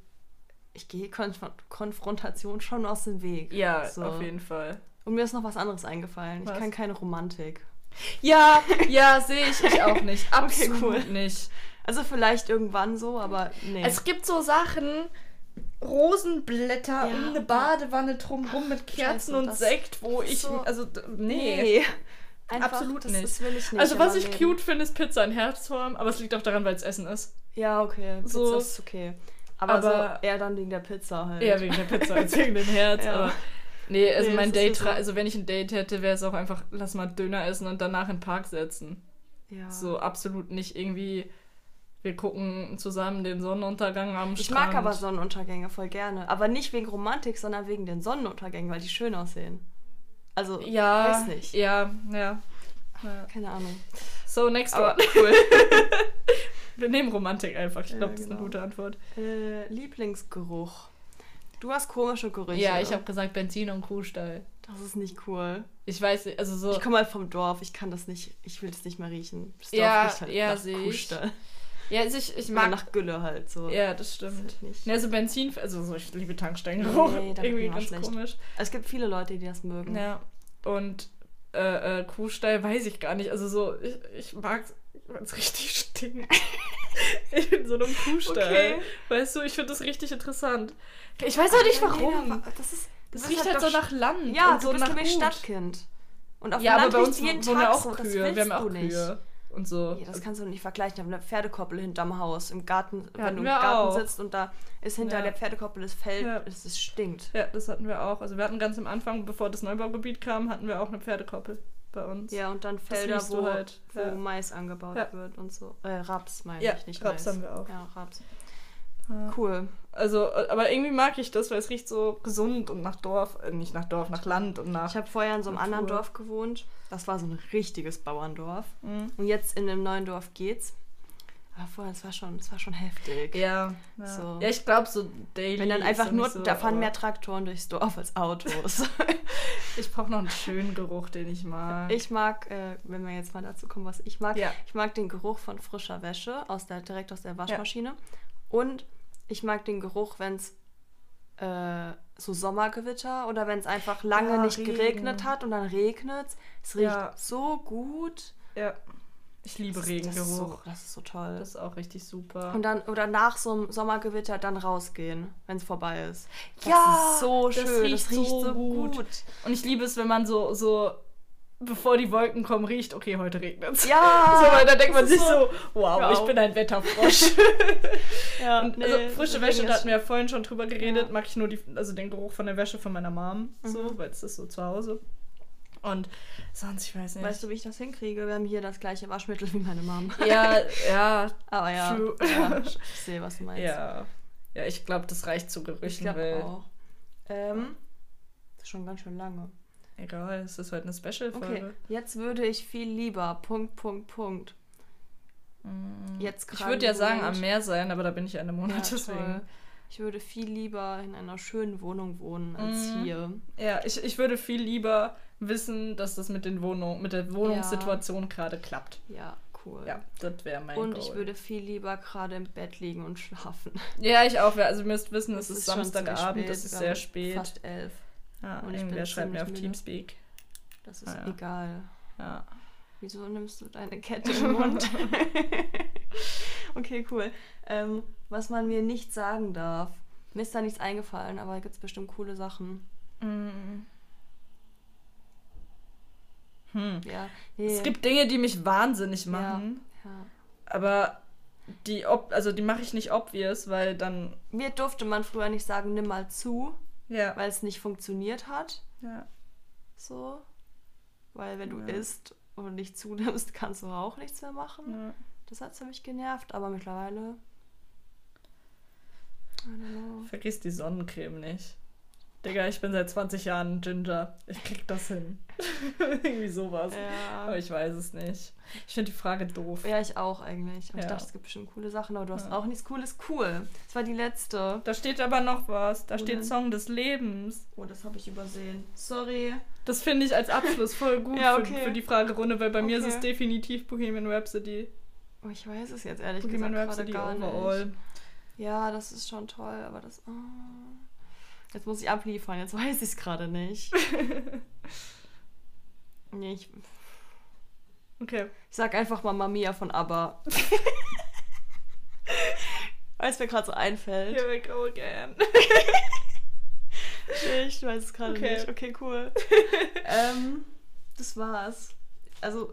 ich gehe Konf Konfrontation schon aus dem Weg. ja, so. auf jeden Fall. Und mir ist noch was anderes eingefallen. Was? Ich kann keine Romantik. Ja, ja, sehe ich. Ich auch nicht. Absolut cool. nicht. Also vielleicht irgendwann so, aber nee. Es gibt so Sachen, Rosenblätter Ja. um eine Badewanne drumrum mit Kerzen Scheiße, und Sekt, wo ich, so- also, d- nee. Einfach, absolut das, nicht. Das will ich nicht. Also was ich Leben. cute finde, ist Pizza in Herzform, aber es liegt auch daran, weil es Essen ist. Ja, okay. Pizza So. ist okay. Aber, Aber- so eher dann wegen der Pizza halt. Eher wegen der Pizza als wegen dem Herz, Ja. aber... Nee, also Nee, mein Date, so. also wenn ich ein Date hätte, wäre es auch einfach, lass mal Döner essen und danach in den Park setzen. ja. So absolut nicht irgendwie, wir gucken zusammen den Sonnenuntergang am Ich Strand. mag aber Sonnenuntergänge voll gerne. Aber nicht wegen Romantik, sondern wegen den Sonnenuntergängen, weil die schön aussehen. Also, Ja, weiß nicht. ja, ja. ja. Keine Ahnung. So, next Aber one. cool. Wir nehmen Romantik einfach. Ich Ja, glaube, das ist eine genau. gute Antwort. äh, Lieblingsgeruch. Du hast komische Gerüche. Ja, ich habe gesagt Benzin und Kuhstall. Das ist nicht cool. Ich weiß, also so. Ich komme halt vom Dorf, ich kann das nicht, ich will das nicht mehr riechen. Das Dorf Ja, riecht halt ja, nach. Kuhstall. ja, also ich, ich Oder mag. nach Gülle halt so. ja, das Das stimmt. halt nicht. Ja, so Benzin, also so, ich liebe Tankstellengeruch. Nee, Irgendwie ganz schlecht. komisch. Es gibt viele Leute, die das mögen. Ja. Und äh, äh, Kuhstall weiß ich gar nicht. Also so, ich, ich mag es richtig stinkt. In so einem Kuhstall. Okay. Weißt du, ich finde das richtig interessant. Ich weiß auch nicht Ja, warum. das ist, Das riecht bist halt so nach Land. Ja, und so du bist nach nämlich. Stadtkind. Und auf Ja, dem aber Land bei uns jeden wohnen Tag auch so. Kühe. Wir haben auch du nicht. Und so. Ja, das kannst du nicht vergleichen. Ich habe eine Pferdekoppel hinterm Haus, im Garten, wenn hatten du im Garten auch. sitzt und da ist hinter Ja. der Pferdekoppel das Feld, Ja. es, es stinkt. Ja, das hatten wir auch. Also wir hatten ganz am Anfang, bevor das Neubaugebiet kam, hatten wir auch eine Pferdekoppel bei uns. Ja, und dann Felder, wo, halt. wo Ja. Mais angebaut Ja. wird und so. Äh, Raps meine Ja, ich, nicht Raps Mais. haben wir auch. Ja, Raps. Ja. Cool. Also, äh, aber irgendwie mag ich das, weil es riecht so gesund und nach Dorf, äh, nicht nach Dorf, nach Land und nach. Ich habe vorher in so einem Natur. anderen Dorf gewohnt. Das war so ein richtiges Bauerndorf. Mhm. Und jetzt in dem neuen Dorf geht's. Aber vorher, es war schon, es war schon heftig. Ja, ja. So. ja ich glaube so daily. Wenn dann einfach ja nur, so, da fahren mehr Traktoren durchs Dorf als Autos. Ich brauche noch einen schönen Geruch, den ich mag. ich mag, äh, wenn wir jetzt mal dazu kommen, was ich mag, Ja. ich mag den Geruch von frischer Wäsche aus der, direkt aus der Waschmaschine. Und ich mag den Geruch, wenn es äh, so Sommergewitter oder wenn es einfach lange Ja, nicht Regen. geregnet hat und dann regnet es. riecht Ja. so gut. ja. Ich liebe Das, das, ist Regengeruch. so, das ist so toll. Das ist auch richtig super. Und dann, oder nach so einem Sommergewitter dann rausgehen, wenn es vorbei ist. Das Ja, ist so das schön. riecht das riecht so so gut. gut. Und ich liebe es, wenn man so, so, bevor die Wolken kommen, riecht, okay, heute regnet es. Ja! So, weil da denkt man sich so, wow, Wow. ich bin ein Wetterfrosch. Ja, Und nee, also frische Wäsche, da hatten wir ja vorhin schon drüber geredet, Ja. mag ich nur die, also den Geruch von der Wäsche von meiner Mom, so, weil es ist so zu Hause. Und sonst, ich weiß nicht. Weißt du, wie ich das hinkriege? Wir haben hier das gleiche Waschmittel wie meine Mom. Ja, ja, Aber ja, ja ich sehe, was du meinst. ja. Ja, ich glaube, das reicht zu ich Gerüchen, glaube weil auch. Ähm, das ist schon ganz schön lange. Egal, es ist heute eine Special-Folge. Okay, jetzt würde ich viel lieber. Punkt, Punkt, Punkt. Jetzt Mm. Ich gerade würde ja sagen, am Meer sein, aber da bin ich eine Ja, Monat, deswegen. toll. Ich würde viel lieber in einer schönen Wohnung wohnen als Mhm. hier. Ja, ich, ich würde viel lieber wissen, dass das mit, den Wohnung, mit der Wohnungssituation gerade klappt. Ja, cool. Ja, das wäre mein Und Goal. ich würde viel lieber gerade im Bett liegen und schlafen. Ja, ich auch. Also ihr müsst wissen, es Es ist, schon Samstagabend, es ist sehr spät. Fast elf. Ja, und ich irgendwer bin schreibt mir auf müde. Teamspeak. Das ist Ah, ja. egal. Ja. Wieso nimmst du deine Kette im Mund? okay, cool. Ähm, was man mir nicht sagen darf. Mir ist da nichts eingefallen, aber da gibt es bestimmt coole Sachen. Mm. Hm. Ja, nee. Es gibt Dinge, die mich wahnsinnig ja, machen, ja. aber die, ob, also die mache ich nicht obvious, weil dann. Mir durfte man früher nicht sagen, nimm mal zu, Ja. weil es nicht funktioniert hat. ja. So. Weil wenn du Ja. isst und nicht zunimmst, kannst du auch nichts mehr machen. ja. Das hat ziemlich genervt, aber mittlerweile. I don't know. Vergiss die Sonnencreme nicht. Digga, ich bin seit 20 Jahren Ginger. Ich krieg das hin. Irgendwie sowas. Ja. Aber ich weiß es nicht. Ich finde die Frage doof. Ja, ich auch eigentlich. Aber Ich Ja. dachte, es gibt bestimmt coole Sachen, aber du hast Ja. auch nichts Cooles. Cool. Das war die letzte. Da steht aber noch was. Da Wo steht denn? Song des Lebens. Oh, das habe ich übersehen. Sorry. Das finde ich als Abschluss voll gut Ja, für, okay. für die Fragerunde, weil bei mir ist es Okay. definitiv Bohemian Rhapsody. Oh, ich weiß es jetzt ehrlich Bohemian gesagt Rhapsody gar overall. nicht. Ja, das ist schon toll, aber das. Oh. Jetzt muss ich abliefern, jetzt weiß ich es gerade nicht. nee, ich, Okay. ich sag einfach Mamma Mia von ABBA. Weil es mir gerade so einfällt. Here we go again. Nee, ich weiß es gerade Okay. nicht. Okay, cool. ähm, das war's. Also,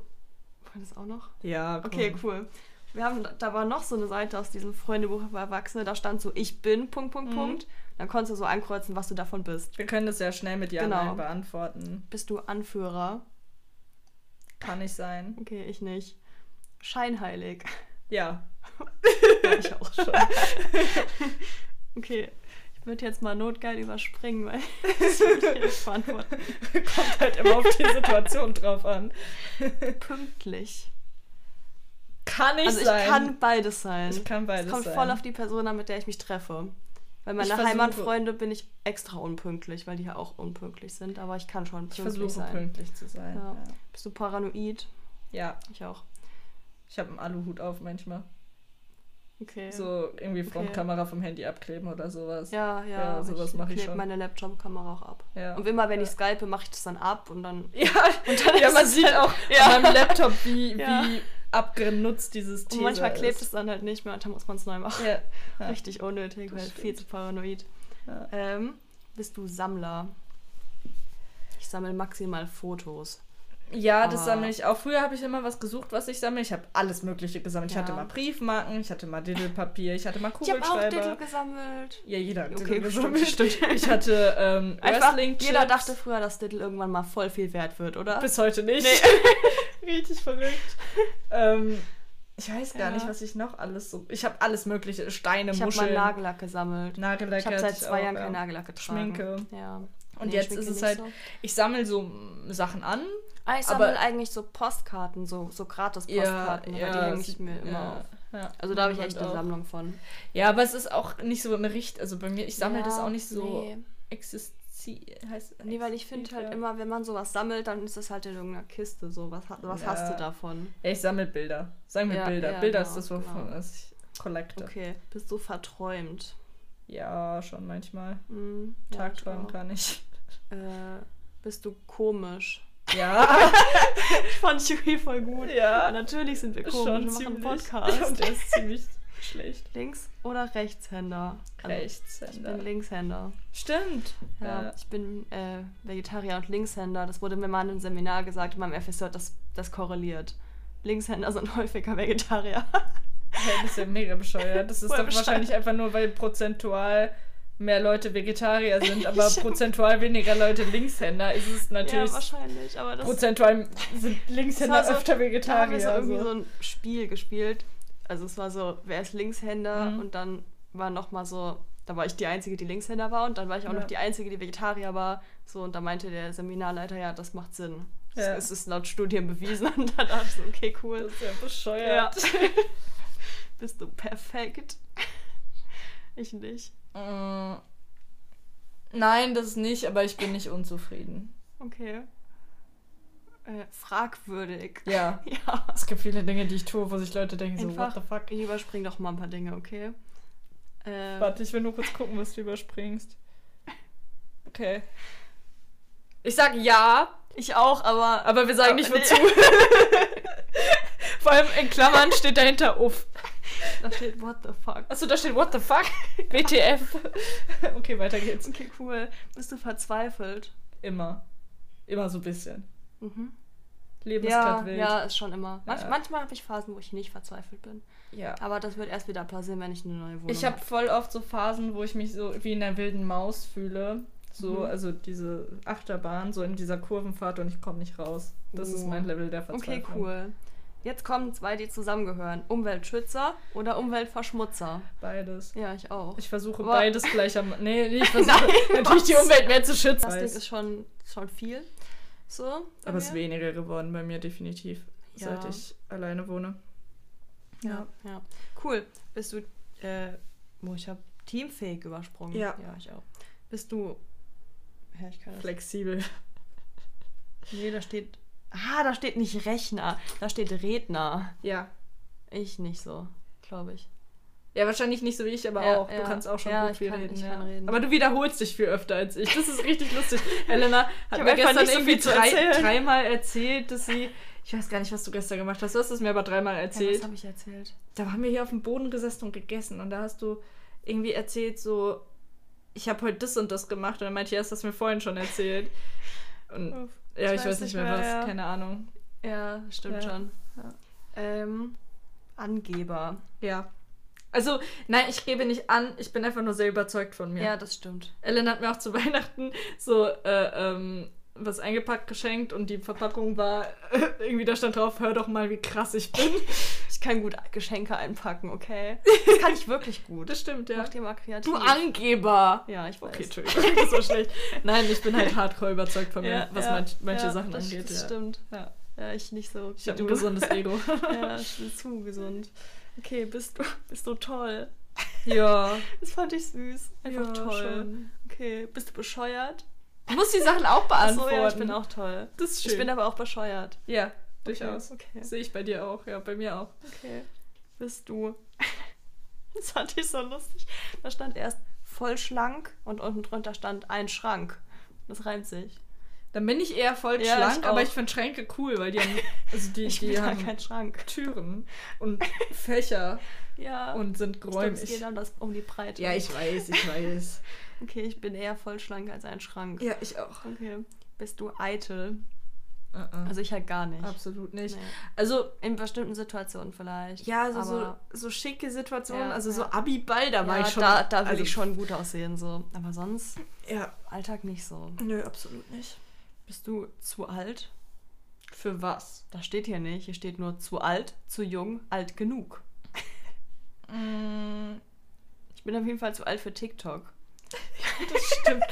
war das auch noch? Ja, komm. Okay, cool. Wir haben, da war noch so eine Seite aus diesem Freundebuch für Erwachsene, da stand so, ich bin, Punkt, Punkt, Mhm. Punkt. Dann konntest du so ankreuzen, was du davon bist. Wir können das ja schnell mit Ja Genau. Nein beantworten. Bist du Anführer? Kann nicht sein. Okay, ich nicht. Scheinheilig. Ja. Ja, ich auch schon. okay, ich würde jetzt mal notgeil überspringen, weil das will ich jetzt beantworten. Kommt halt immer auf die Situation drauf an. Pünktlich. Kann nicht Also ich sein. kann beides sein. Ich kann beides Es kommt sein. voll auf die Person an, mit der ich mich treffe. Bei meine versuche- Heimatfreunde bin ich extra unpünktlich, weil die ja auch unpünktlich sind, aber ich kann schon ich pünktlich versuche sein. pünktlich zu sein. Ja. Ja. Bist du paranoid? ja. Ich auch. Ich habe einen Aluhut auf manchmal. Okay. So irgendwie Okay. Frontkamera vom Handy abkleben oder sowas. Ja, ja, Ja, sowas mach ich schon. meine Laptop-Kamera auch ab. Ja. Und immer wenn Ja. ich skype, mache ich das dann ab und dann. Ja, dann ja man sieht halt- auch Ja. an meinem Laptop, wie, wie abgenutzt dieses Und Teaser manchmal klebt ist. es dann halt nicht mehr und dann muss man es neu machen. Ja. Ja. Richtig unnötig, Das weil stimmt. viel zu paranoid. Ja. Ähm, bist du Sammler? Ich sammle maximal Fotos. Ja, das Aber- sammle ich auch. Früher habe ich immer was gesucht, was ich sammle. Ich habe alles Mögliche gesammelt. Ich hatte mal Briefmarken, ich hatte mal Diddelpapier, ich hatte mal Ich habe auch Kugelschreiber. Diddle gesammelt. ja, jeder hat Okay, Diddle gesammelt. stimmt. Ich hatte ähm, Einfach, Wrestling jeder dachte früher, dass Diddle irgendwann mal voll viel wert wird, oder? Bis heute nicht. Richtig verrückt. ähm, ich weiß gar Ja. nicht, was ich noch alles so. Ich habe alles Mögliche. Steine, ich habe mal Muscheln, Nagellack gesammelt. Nagellack. Ich habe seit zwei Jahren ja. keinen Nagellack getragen. Schminke. Ja. Und Nee, jetzt ist es halt. so. Ich sammle so mm, Sachen an. Ah, ich sammle eigentlich so Postkarten, so, so gratis-Postkarten. aber die hänge ich mir immer ja, auf. Ja, Also da habe ich echt eine auch. Sammlung von. Ja, aber es ist auch nicht so eine Richt. Also bei mir, ich sammle Ja, das auch nicht so Nee. Existiert. Heißt, nee, weil ich finde halt immer, wenn man sowas sammelt, dann ist das halt in irgendeiner Kiste so. Was, was Ja. hast du davon? Ich sammle Bilder. Sagen wir Ja, Bilder. ja, Bilder genau, ist das, wovon genau. ich collecte. Okay, bist du verträumt? Ja, schon manchmal. Hm, ja, Tagträumen kann ich. Äh, bist du komisch? Ja, Ich fand Jury voll gut. Ja. natürlich sind wir komisch. schon wir machen einen Podcast. Und der ist ziemlich schlecht. Links- oder Rechtshänder? Also, Ich Rechtshänder. bin Linkshänder. Stimmt. Ja, Ja. ich bin äh, Vegetarier und Linkshänder. Das wurde mir mal in einem Seminar gesagt, in meinem FSJ, das, das korreliert. Linkshänder sind häufiger Vegetarier. Hey, das ist ja mega bescheuert. Das ist Voll doch bescheuert. wahrscheinlich einfach nur, weil prozentual mehr Leute Vegetarier sind, aber prozentual weniger Leute Linkshänder. Ist es natürlich. ja, wahrscheinlich. Aber das, prozentual sind Linkshänder Das so- öfter da haben wir Vegetarier. so irgendwie also. so ein Spiel gespielt. Also es war so, wer ist Linkshänder? Mhm. Und dann war noch mal so, da war ich die Einzige, die Linkshänder war und dann war ich auch Ja. noch die Einzige, die Vegetarier war. So, und da meinte der Seminarleiter, ja, das macht Sinn. Ja. Es ist laut Studien bewiesen. Und dann dachte ich so, okay, cool. Das ist ja bescheuert. Bist du perfekt? Ich nicht. Mm. Nein, das nicht, aber ich bin nicht unzufrieden. Okay. Äh, fragwürdig. Ja. Ja. Es gibt viele Dinge, die ich tue, wo sich Leute denken, so, Einfach, what the fuck. ich überspring doch mal ein paar Dinge, okay? Äh, Warte, ich will nur kurz gucken, was du überspringst. Okay. Ich sag ja, ich auch, aber. aber wir sagen nicht nee. wozu. Vor allem in Klammern steht dahinter uff. Da steht, what the fuck? Achso, da steht what the fuck? WTF. okay, weiter geht's. Okay, cool. Bist du verzweifelt? Immer. Immer so ein bisschen. Mhm. Ist Ja, wild. ja, ist schon immer. Manch, Ja. Manchmal habe ich Phasen, wo ich nicht verzweifelt bin. ja. Aber das wird erst wieder passieren, wenn ich eine neue Wohnung Ich habe voll oft so Phasen, wo ich mich so wie in der wilden Maus fühle. So, Mhm. also diese Achterbahn, so in dieser Kurvenfahrt und ich komme nicht raus. Das ist Oh. mein Level der Okay, Verzweiflung. cool. Jetzt kommen zwei, die zusammengehören. Umweltschützer oder Umweltverschmutzer. Beides. Ja, ich auch. Ich versuche Aber- beides gleich am. Nee, nee ich versuche Nein, natürlich die? Umwelt mehr zu schützen. Plastik Weiß. ist schon, schon viel. So. Aber es ist weniger geworden bei mir definitiv, Ja. seit ich alleine wohne. Ja, ja. Cool. Bist du, äh, wo ich habe teamfähig übersprungen. Ja. Ja, ich auch. Bist du, ja, ich kann das. Flexibel. Nee, da steht, ah, da steht nicht Rechner, da steht Redner. Ja. Ich nicht so, glaube ich. Ja, wahrscheinlich nicht so wie ich, aber Ja, auch. ja. Du kannst auch schon Ja, gut viel kann- reden. ich ja. kann reden. Aber du wiederholst dich viel öfter als ich. Das ist richtig lustig. Helena hat mir gestern so irgendwie drei, dreimal erzählt, dass sie. Ich weiß gar nicht, was du gestern gemacht hast. Du hast es mir aber dreimal Ja, erzählt. was habe ich erzählt? da haben wir hier auf dem Boden gesessen und gegessen und da hast du irgendwie erzählt, so, ich habe heute das und das gemacht und dann meinte ich, ja, das hast du mir vorhin schon erzählt. Und Uff, ja, ich weiß nicht mehr, was, ja. keine Ahnung. Ja, stimmt Ja. schon. Ja. Ähm, Angeber. Ja. Also, nein, ich gebe nicht an, ich bin einfach nur sehr überzeugt von mir. Ja, das stimmt. Ellen hat mir auch zu Weihnachten so äh, ähm, was eingepackt geschenkt und die Verpackung war irgendwie da stand drauf, hör doch mal, wie krass ich bin. Ich kann gut Geschenke einpacken, okay? Das kann ich wirklich gut. Das stimmt, ja. Mach dir mal kreativ. Du Angeber! Ja, ich weiß. Okay, Entschuldigung, das war schlecht. Nein, ich bin halt hardcore überzeugt von mir, Ja, was ja, manch, manche ja, Sachen das, angeht. Das stimmt. Ja. Ja, ich nicht so. Ich habe ein gesundes Ego. Ja, das ist zu gesund. Okay, bist du, bist du toll. ja. Das fand ich süß. Einfach Ja, toll. schon. Okay, bist du bescheuert? Du musst die Sachen auch Achso, beantworten. ja, ich bin auch toll. Das ist schön. Ich bin aber auch bescheuert. ja, durchaus. Okay, okay. Sehe ich bei dir auch. Ja, bei mir auch. Okay. Bist du. Das fand ich so lustig. Da stand erst voll schlank und unten drunter stand ein Schrank. Das reimt sich. Dann bin ich eher voll Ja, schlank, ich aber ich finde Schränke cool, weil die haben, also die, Ich die haben kein Schrank. Türen und Fächer Ja. und sind ich glaube, es geräumig. geht um, das, um die Breite. Ja, ich weiß, ich weiß. Okay, ich bin eher voll schlank als ein Schrank. ja, ich auch. Okay. Bist du eitel? Uh-uh. Also ich halt gar nicht. Absolut nicht. Nee. Also, In bestimmten Situationen vielleicht. ja, so, so, so schicke Situationen, Ja, also so. Abi-Ball, da war ja, ich schon. da, da will also, ich schon gut aussehen, so. Aber sonst, Ja, Alltag nicht so. nö, absolut nicht. Bist du zu alt? Für was? Das steht hier nicht. Hier steht nur zu alt, zu jung, alt genug. Mm, Ich bin auf jeden Fall zu alt für TikTok. das stimmt.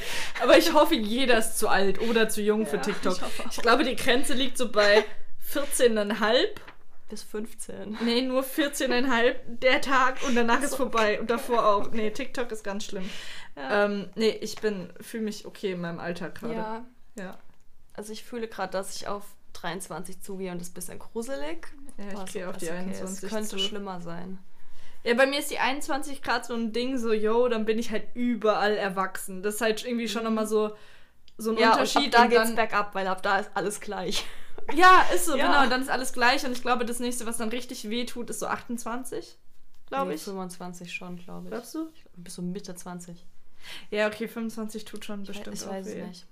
Aber ich hoffe, jeder ist zu alt oder zu jung für Ja, TikTok. ich. Ich glaube, die Grenze liegt so bei 14,5. Bis 15. Nee, nur 14,5 der Tag und danach ist vorbei. Und davor auch. Nee, TikTok ist ganz schlimm. Ja. Ähm, nee, ich bin, fühle mich okay in meinem Alltag gerade. ja. Ja. Also ich fühle gerade, dass ich auf 23 zugehe und das ist ein bisschen gruselig. Ja, ich gehe auf die okay. 21 Es könnte zu. schlimmer sein. Ja, bei mir ist die 21 Grad so ein Ding, so, yo, dann bin ich halt überall erwachsen. Das ist halt irgendwie schon nochmal so, so ein Ja, Unterschied. und ab da und geht's dann, bergab, weil ab da ist alles gleich. Ja, ist so, Ja. genau. Und dann ist alles gleich. Und ich glaube, das nächste, was dann richtig weh tut, ist so 28. Glaube Nee, ich. 25 schon, glaube ich. Glaubst du? Bis so Mitte 20. Ja, okay, 25 tut schon bestimmt ich auch weiß weh. es nicht.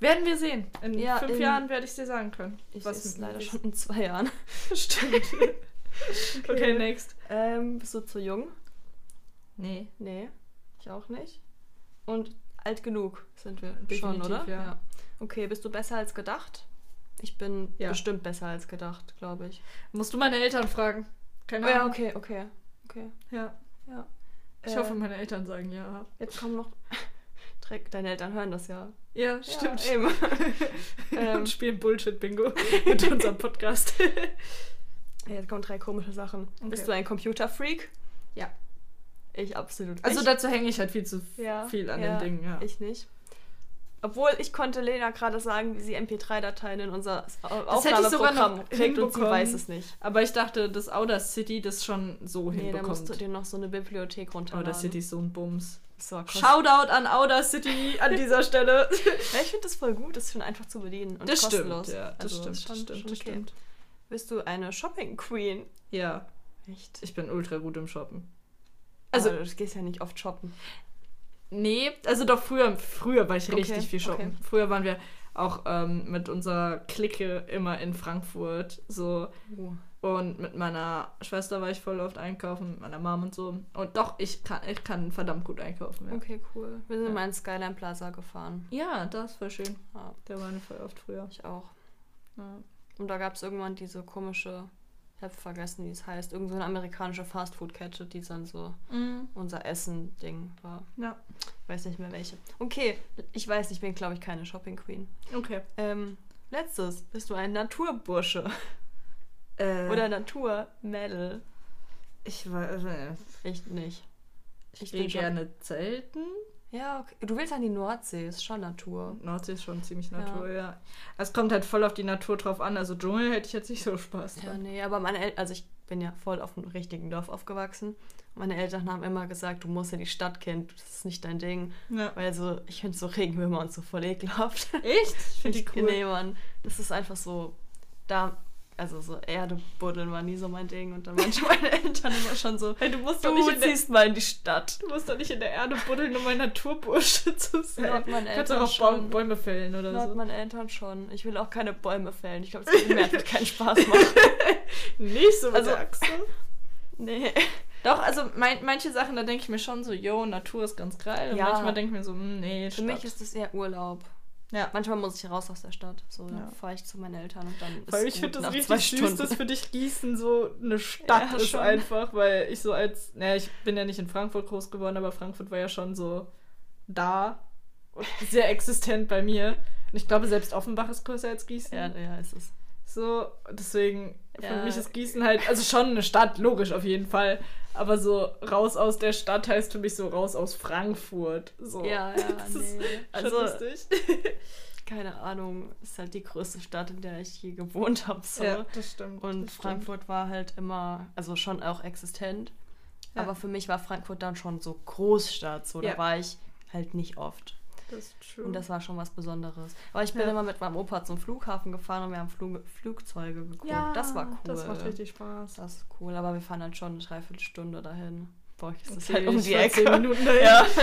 Werden wir sehen. In Ja, fünf in- Jahren werde ich dir sagen können. Ich was es mit leider schon in zwei Jahren. Stimmt. okay, next. Ähm, bist du zu jung? Nee. Nee, ich auch nicht. Und alt genug sind wir schon, Definitiv, oder? ja. Okay, bist du besser als gedacht? Ich bin Ja. bestimmt besser als gedacht, glaube ich. Musst du meine Eltern fragen. Keine Oh ja, Ahnung. okay, okay, okay. Ja. Ja. Ich Äh, hoffe, meine Eltern sagen ja. Jetzt kommen noch. Dreck, deine Eltern hören das ja. Ja, stimmt. Ja, eben. ähm, Und spielen Bullshit-Bingo mit unserem Podcast. jetzt kommen drei komische Sachen. Okay. Bist du ein Computerfreak? Ja. Ich absolut Also nicht. dazu hänge ich halt viel zu Ja, viel an ja, den Dingen, ja. Ich nicht. Obwohl ich konnte Lena gerade sagen, wie sie MP3-Dateien in unser hätte ich Aufnahmeprogramm kriegt und sie weiß es nicht. Aber ich dachte, dass Outer City das schon so Nee, da musst hinbekommt. du dir noch so eine Bibliothek runterladen. Outer City ist so ein Bums. So, Shoutout an Outer City an dieser Stelle. Ja, ich finde das voll gut, das ist schon einfach zu bedienen und Das stimmt, kostenlos. ja, das Also, stimmt, schon, das stimmt, schon das okay. stimmt. Bist du eine Shopping Queen? Ja, Echt? ich bin ultra gut im Shoppen. Also, Also- du gehst ja nicht oft shoppen. Nee, also doch früher, früher war ich Okay, richtig viel shoppen. okay. Früher waren wir auch ähm, mit unserer Clique immer in Frankfurt so Uh. Und mit meiner Schwester war ich voll oft einkaufen, mit meiner Mom und so. Und doch, ich kann, ich kann verdammt gut einkaufen. Ja, Okay, cool. Wir sind Ja. mal in Skyline Plaza gefahren. ja das war schön. Ja, waren wir voll oft früher. ich auch. Ja. Und da gab es irgendwann diese komische, ich habe vergessen, wie es heißt, irgend so eine amerikanische Fastfood-Kette, die dann so unser Essen-Ding war. ja. Weiß nicht mehr welche. Okay, ich weiß, ich bin, glaube ich, keine Shopping-Queen. Okay. Ähm, letztes, bist du ein Naturbursche Äh, oder Naturmädel? ich war, äh, Ich nicht. ich, Ich gehe gerne zelten. Ja, okay. Du willst an die Nordsee, ist schon Natur. Nordsee ist schon ziemlich Natur, ja. Es kommt halt voll auf die Natur drauf an. Also Dschungel hätte ich jetzt nicht so Spaß Ja, dran. nee, aber meine Eltern, also ich bin ja voll auf einem richtigen Dorf aufgewachsen. Meine Eltern haben immer gesagt, du musst ja die Stadt kennen, das ist nicht dein Ding. Ja. Weil so, ich finde so Regenwürmer und so voll ekelhaft. Echt? Ich finde die Ich- cool. Nee, Mann, das ist einfach so, da, also so Erde buddeln war nie so mein Ding. Und dann manchmal meine Eltern immer schon so, Hey, du musst doch nicht ziehst mal in die Stadt. du musst doch nicht in der Erde buddeln, um ein Naturbursche zu sein. Kannst du Eltern auch Baum, schon. Bäume fällen oder Laut so. meinen Eltern schon. Ich will auch keine Bäume fällen. Ich glaube, das mir einfach keinen Spaß machen. Nicht so mit Also- der Axt. Nee. Doch, also mein, manche Sachen, da denke ich mir schon so, yo, Natur ist ganz geil. Und Ja. manchmal denke ich mir so, hm, nee, Für Stadt. mich ist das eher Urlaub. Ja. Manchmal muss ich raus aus der Stadt. So, dann Ja. fahre ich zu meinen Eltern und dann ist Weil ich gut finde das richtig süß, dass für dich Gießen so eine Stadt Ja, ist schon. einfach, weil ich so als, naja, ich bin ja nicht in Frankfurt groß geworden, aber Frankfurt war ja schon so da und sehr existent bei mir. Und ich glaube, selbst Offenbach ist größer als Gießen. Ja, ja, ist es. So, deswegen, für Ja. mich ist Gießen halt, also schon eine Stadt, logisch auf jeden Fall. Aber so raus aus der Stadt heißt für mich so raus aus Frankfurt. So. Ja, ja, das ist nee. Also, lustig. keine Ahnung, ist halt die größte Stadt, in der ich je gewohnt habe. So. Ja, das stimmt. Und das stimmt. Frankfurt war halt immer, also schon auch existent. Ja. Aber für mich war Frankfurt dann schon so Großstadt. So, da war ich halt nicht oft. Das ist true. Und das war schon was Besonderes. Aber ich bin Ja. immer mit meinem Opa zum Flughafen gefahren und wir haben Flug Flugzeuge geguckt. das war cool. Das macht richtig Spaß. Das ist cool, aber wir fahren dann schon eine Dreiviertelstunde dahin. bei euch ist Okay, halt um ich die Ecke. 10 Minuten dahin. Ja.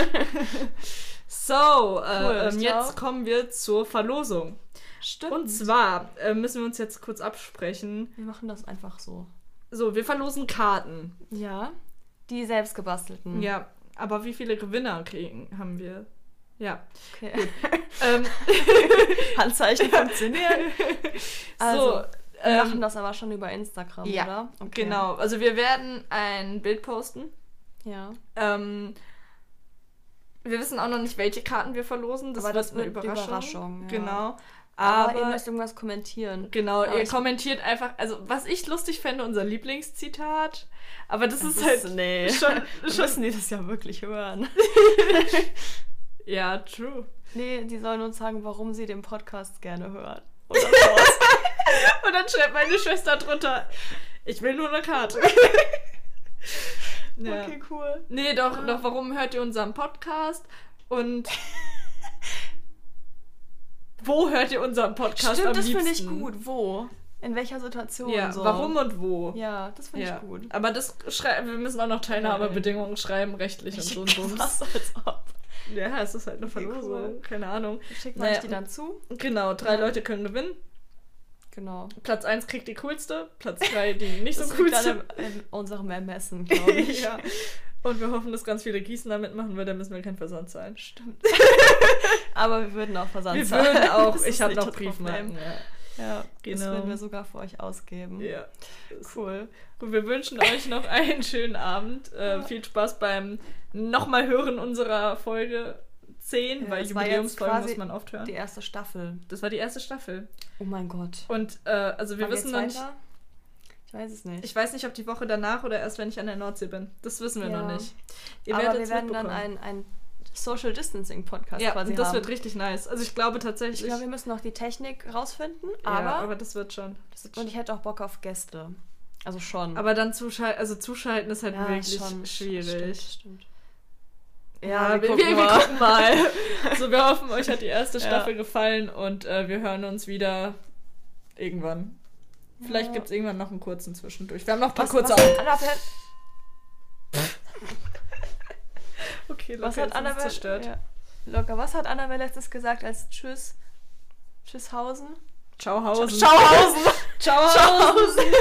So, Cool, äh, ähm, ich jetzt kommen wir zur Verlosung. Stimmt. Und zwar äh, müssen wir uns jetzt kurz absprechen. wir machen das einfach so. So, wir verlosen Karten. Ja. Die selbst gebastelten. Ja, aber wie viele Gewinner kriegen haben wir? Ja. Okay. Ähm, Handzeichen funktionieren. Also, so, wir ähm, machen das aber schon über Instagram, ja, oder? Okay. genau. Also wir werden ein Bild posten. Ja. Ähm, wir wissen auch noch nicht, welche Karten wir verlosen. Das Aber wird das eine Überraschung. Überraschung, ja. Genau. Aber, Aber, ihr müsst irgendwas kommentieren. genau, aber ihr kommentiert einfach, also was ich lustig fände, unser Lieblingszitat. Aber das, ist Das halt nee. schon, Schon schon müssen die das ja wirklich hören. Ja, true. Nee, die sollen uns sagen, warum sie den Podcast gerne hören. Und dann schreibt meine Schwester drunter, ich will nur eine Karte. ja. Okay, cool. Nee, doch, doch, warum hört ihr unseren Podcast? Und wo hört ihr unseren Podcast Stimmt, am das finde ich gut. Wo? In welcher Situation? Ja, so? warum und wo? Ja, das finde Ja. ich gut. Aber das wir müssen auch noch Teilnahmebedingungen schreiben, rechtlich und so und Bums. Was als ob. Ja, es ist halt eine Verlosung. cool. Keine Ahnung. Schickt Naja, euch die dann zu? Genau, drei Ja. Leute können gewinnen. Genau. Platz 1 kriegt die coolste, Platz 3 die nicht so Das liegt coolste. dann in unserem Ermessen, glaube ich. ja. Und wir hoffen, dass ganz viele Gießener mitmachen, weil dann müssen wir keinen Versand zahlen. Stimmt. Aber wir würden auch Versand Wir zahlen. würden auch, Das ich habe noch Briefmarken. Problem. Ja. Ja, das Genau. würden wir sogar für euch ausgeben. ja. Cool. Gut, wir wünschen euch noch einen schönen Abend. Äh, viel Spaß beim nochmal hören unserer Folge 10, Ja, weil Jubiläumsfolgen muss man oft hören. Die erste Staffel. Das war die erste Staffel. Oh mein Gott. Und äh, also wir Wann wissen noch nicht. Ich weiß es nicht. Ich weiß nicht, ob die Woche danach oder erst, wenn ich an der Nordsee bin. Das wissen wir Ja. noch nicht. Ihr Aber wir werden dann ein, ein Social Distancing Podcast Ja, quasi das haben. wird richtig nice. Also ich glaube Ich tatsächlich. glaube, wir müssen noch die Technik rausfinden, ja, aber, aber das wird schon. Das wird und ich hätte auch Bock auf Gäste. Also schon. aber dann zuschalten, also zuschalten ist halt Ja, wirklich schon, schwierig. Stimmt, stimmt. Ja, wir, gucken wir, wir mal. gucken mal. so, wir hoffen, euch hat die erste Ja. Staffel gefallen und äh, wir hören uns wieder irgendwann. Vielleicht Ja. gibt es irgendwann noch einen kurzen zwischendurch. Wir haben noch ein paar Was, kurze was, Hat Okay, was locker, hat ist es Annabelle, zerstört. ja, locker, was hat Annabelle letztes gesagt als Tschüss? Tschüsshausen? Ciao Hausen. Schauhausen! Ciao Hausen.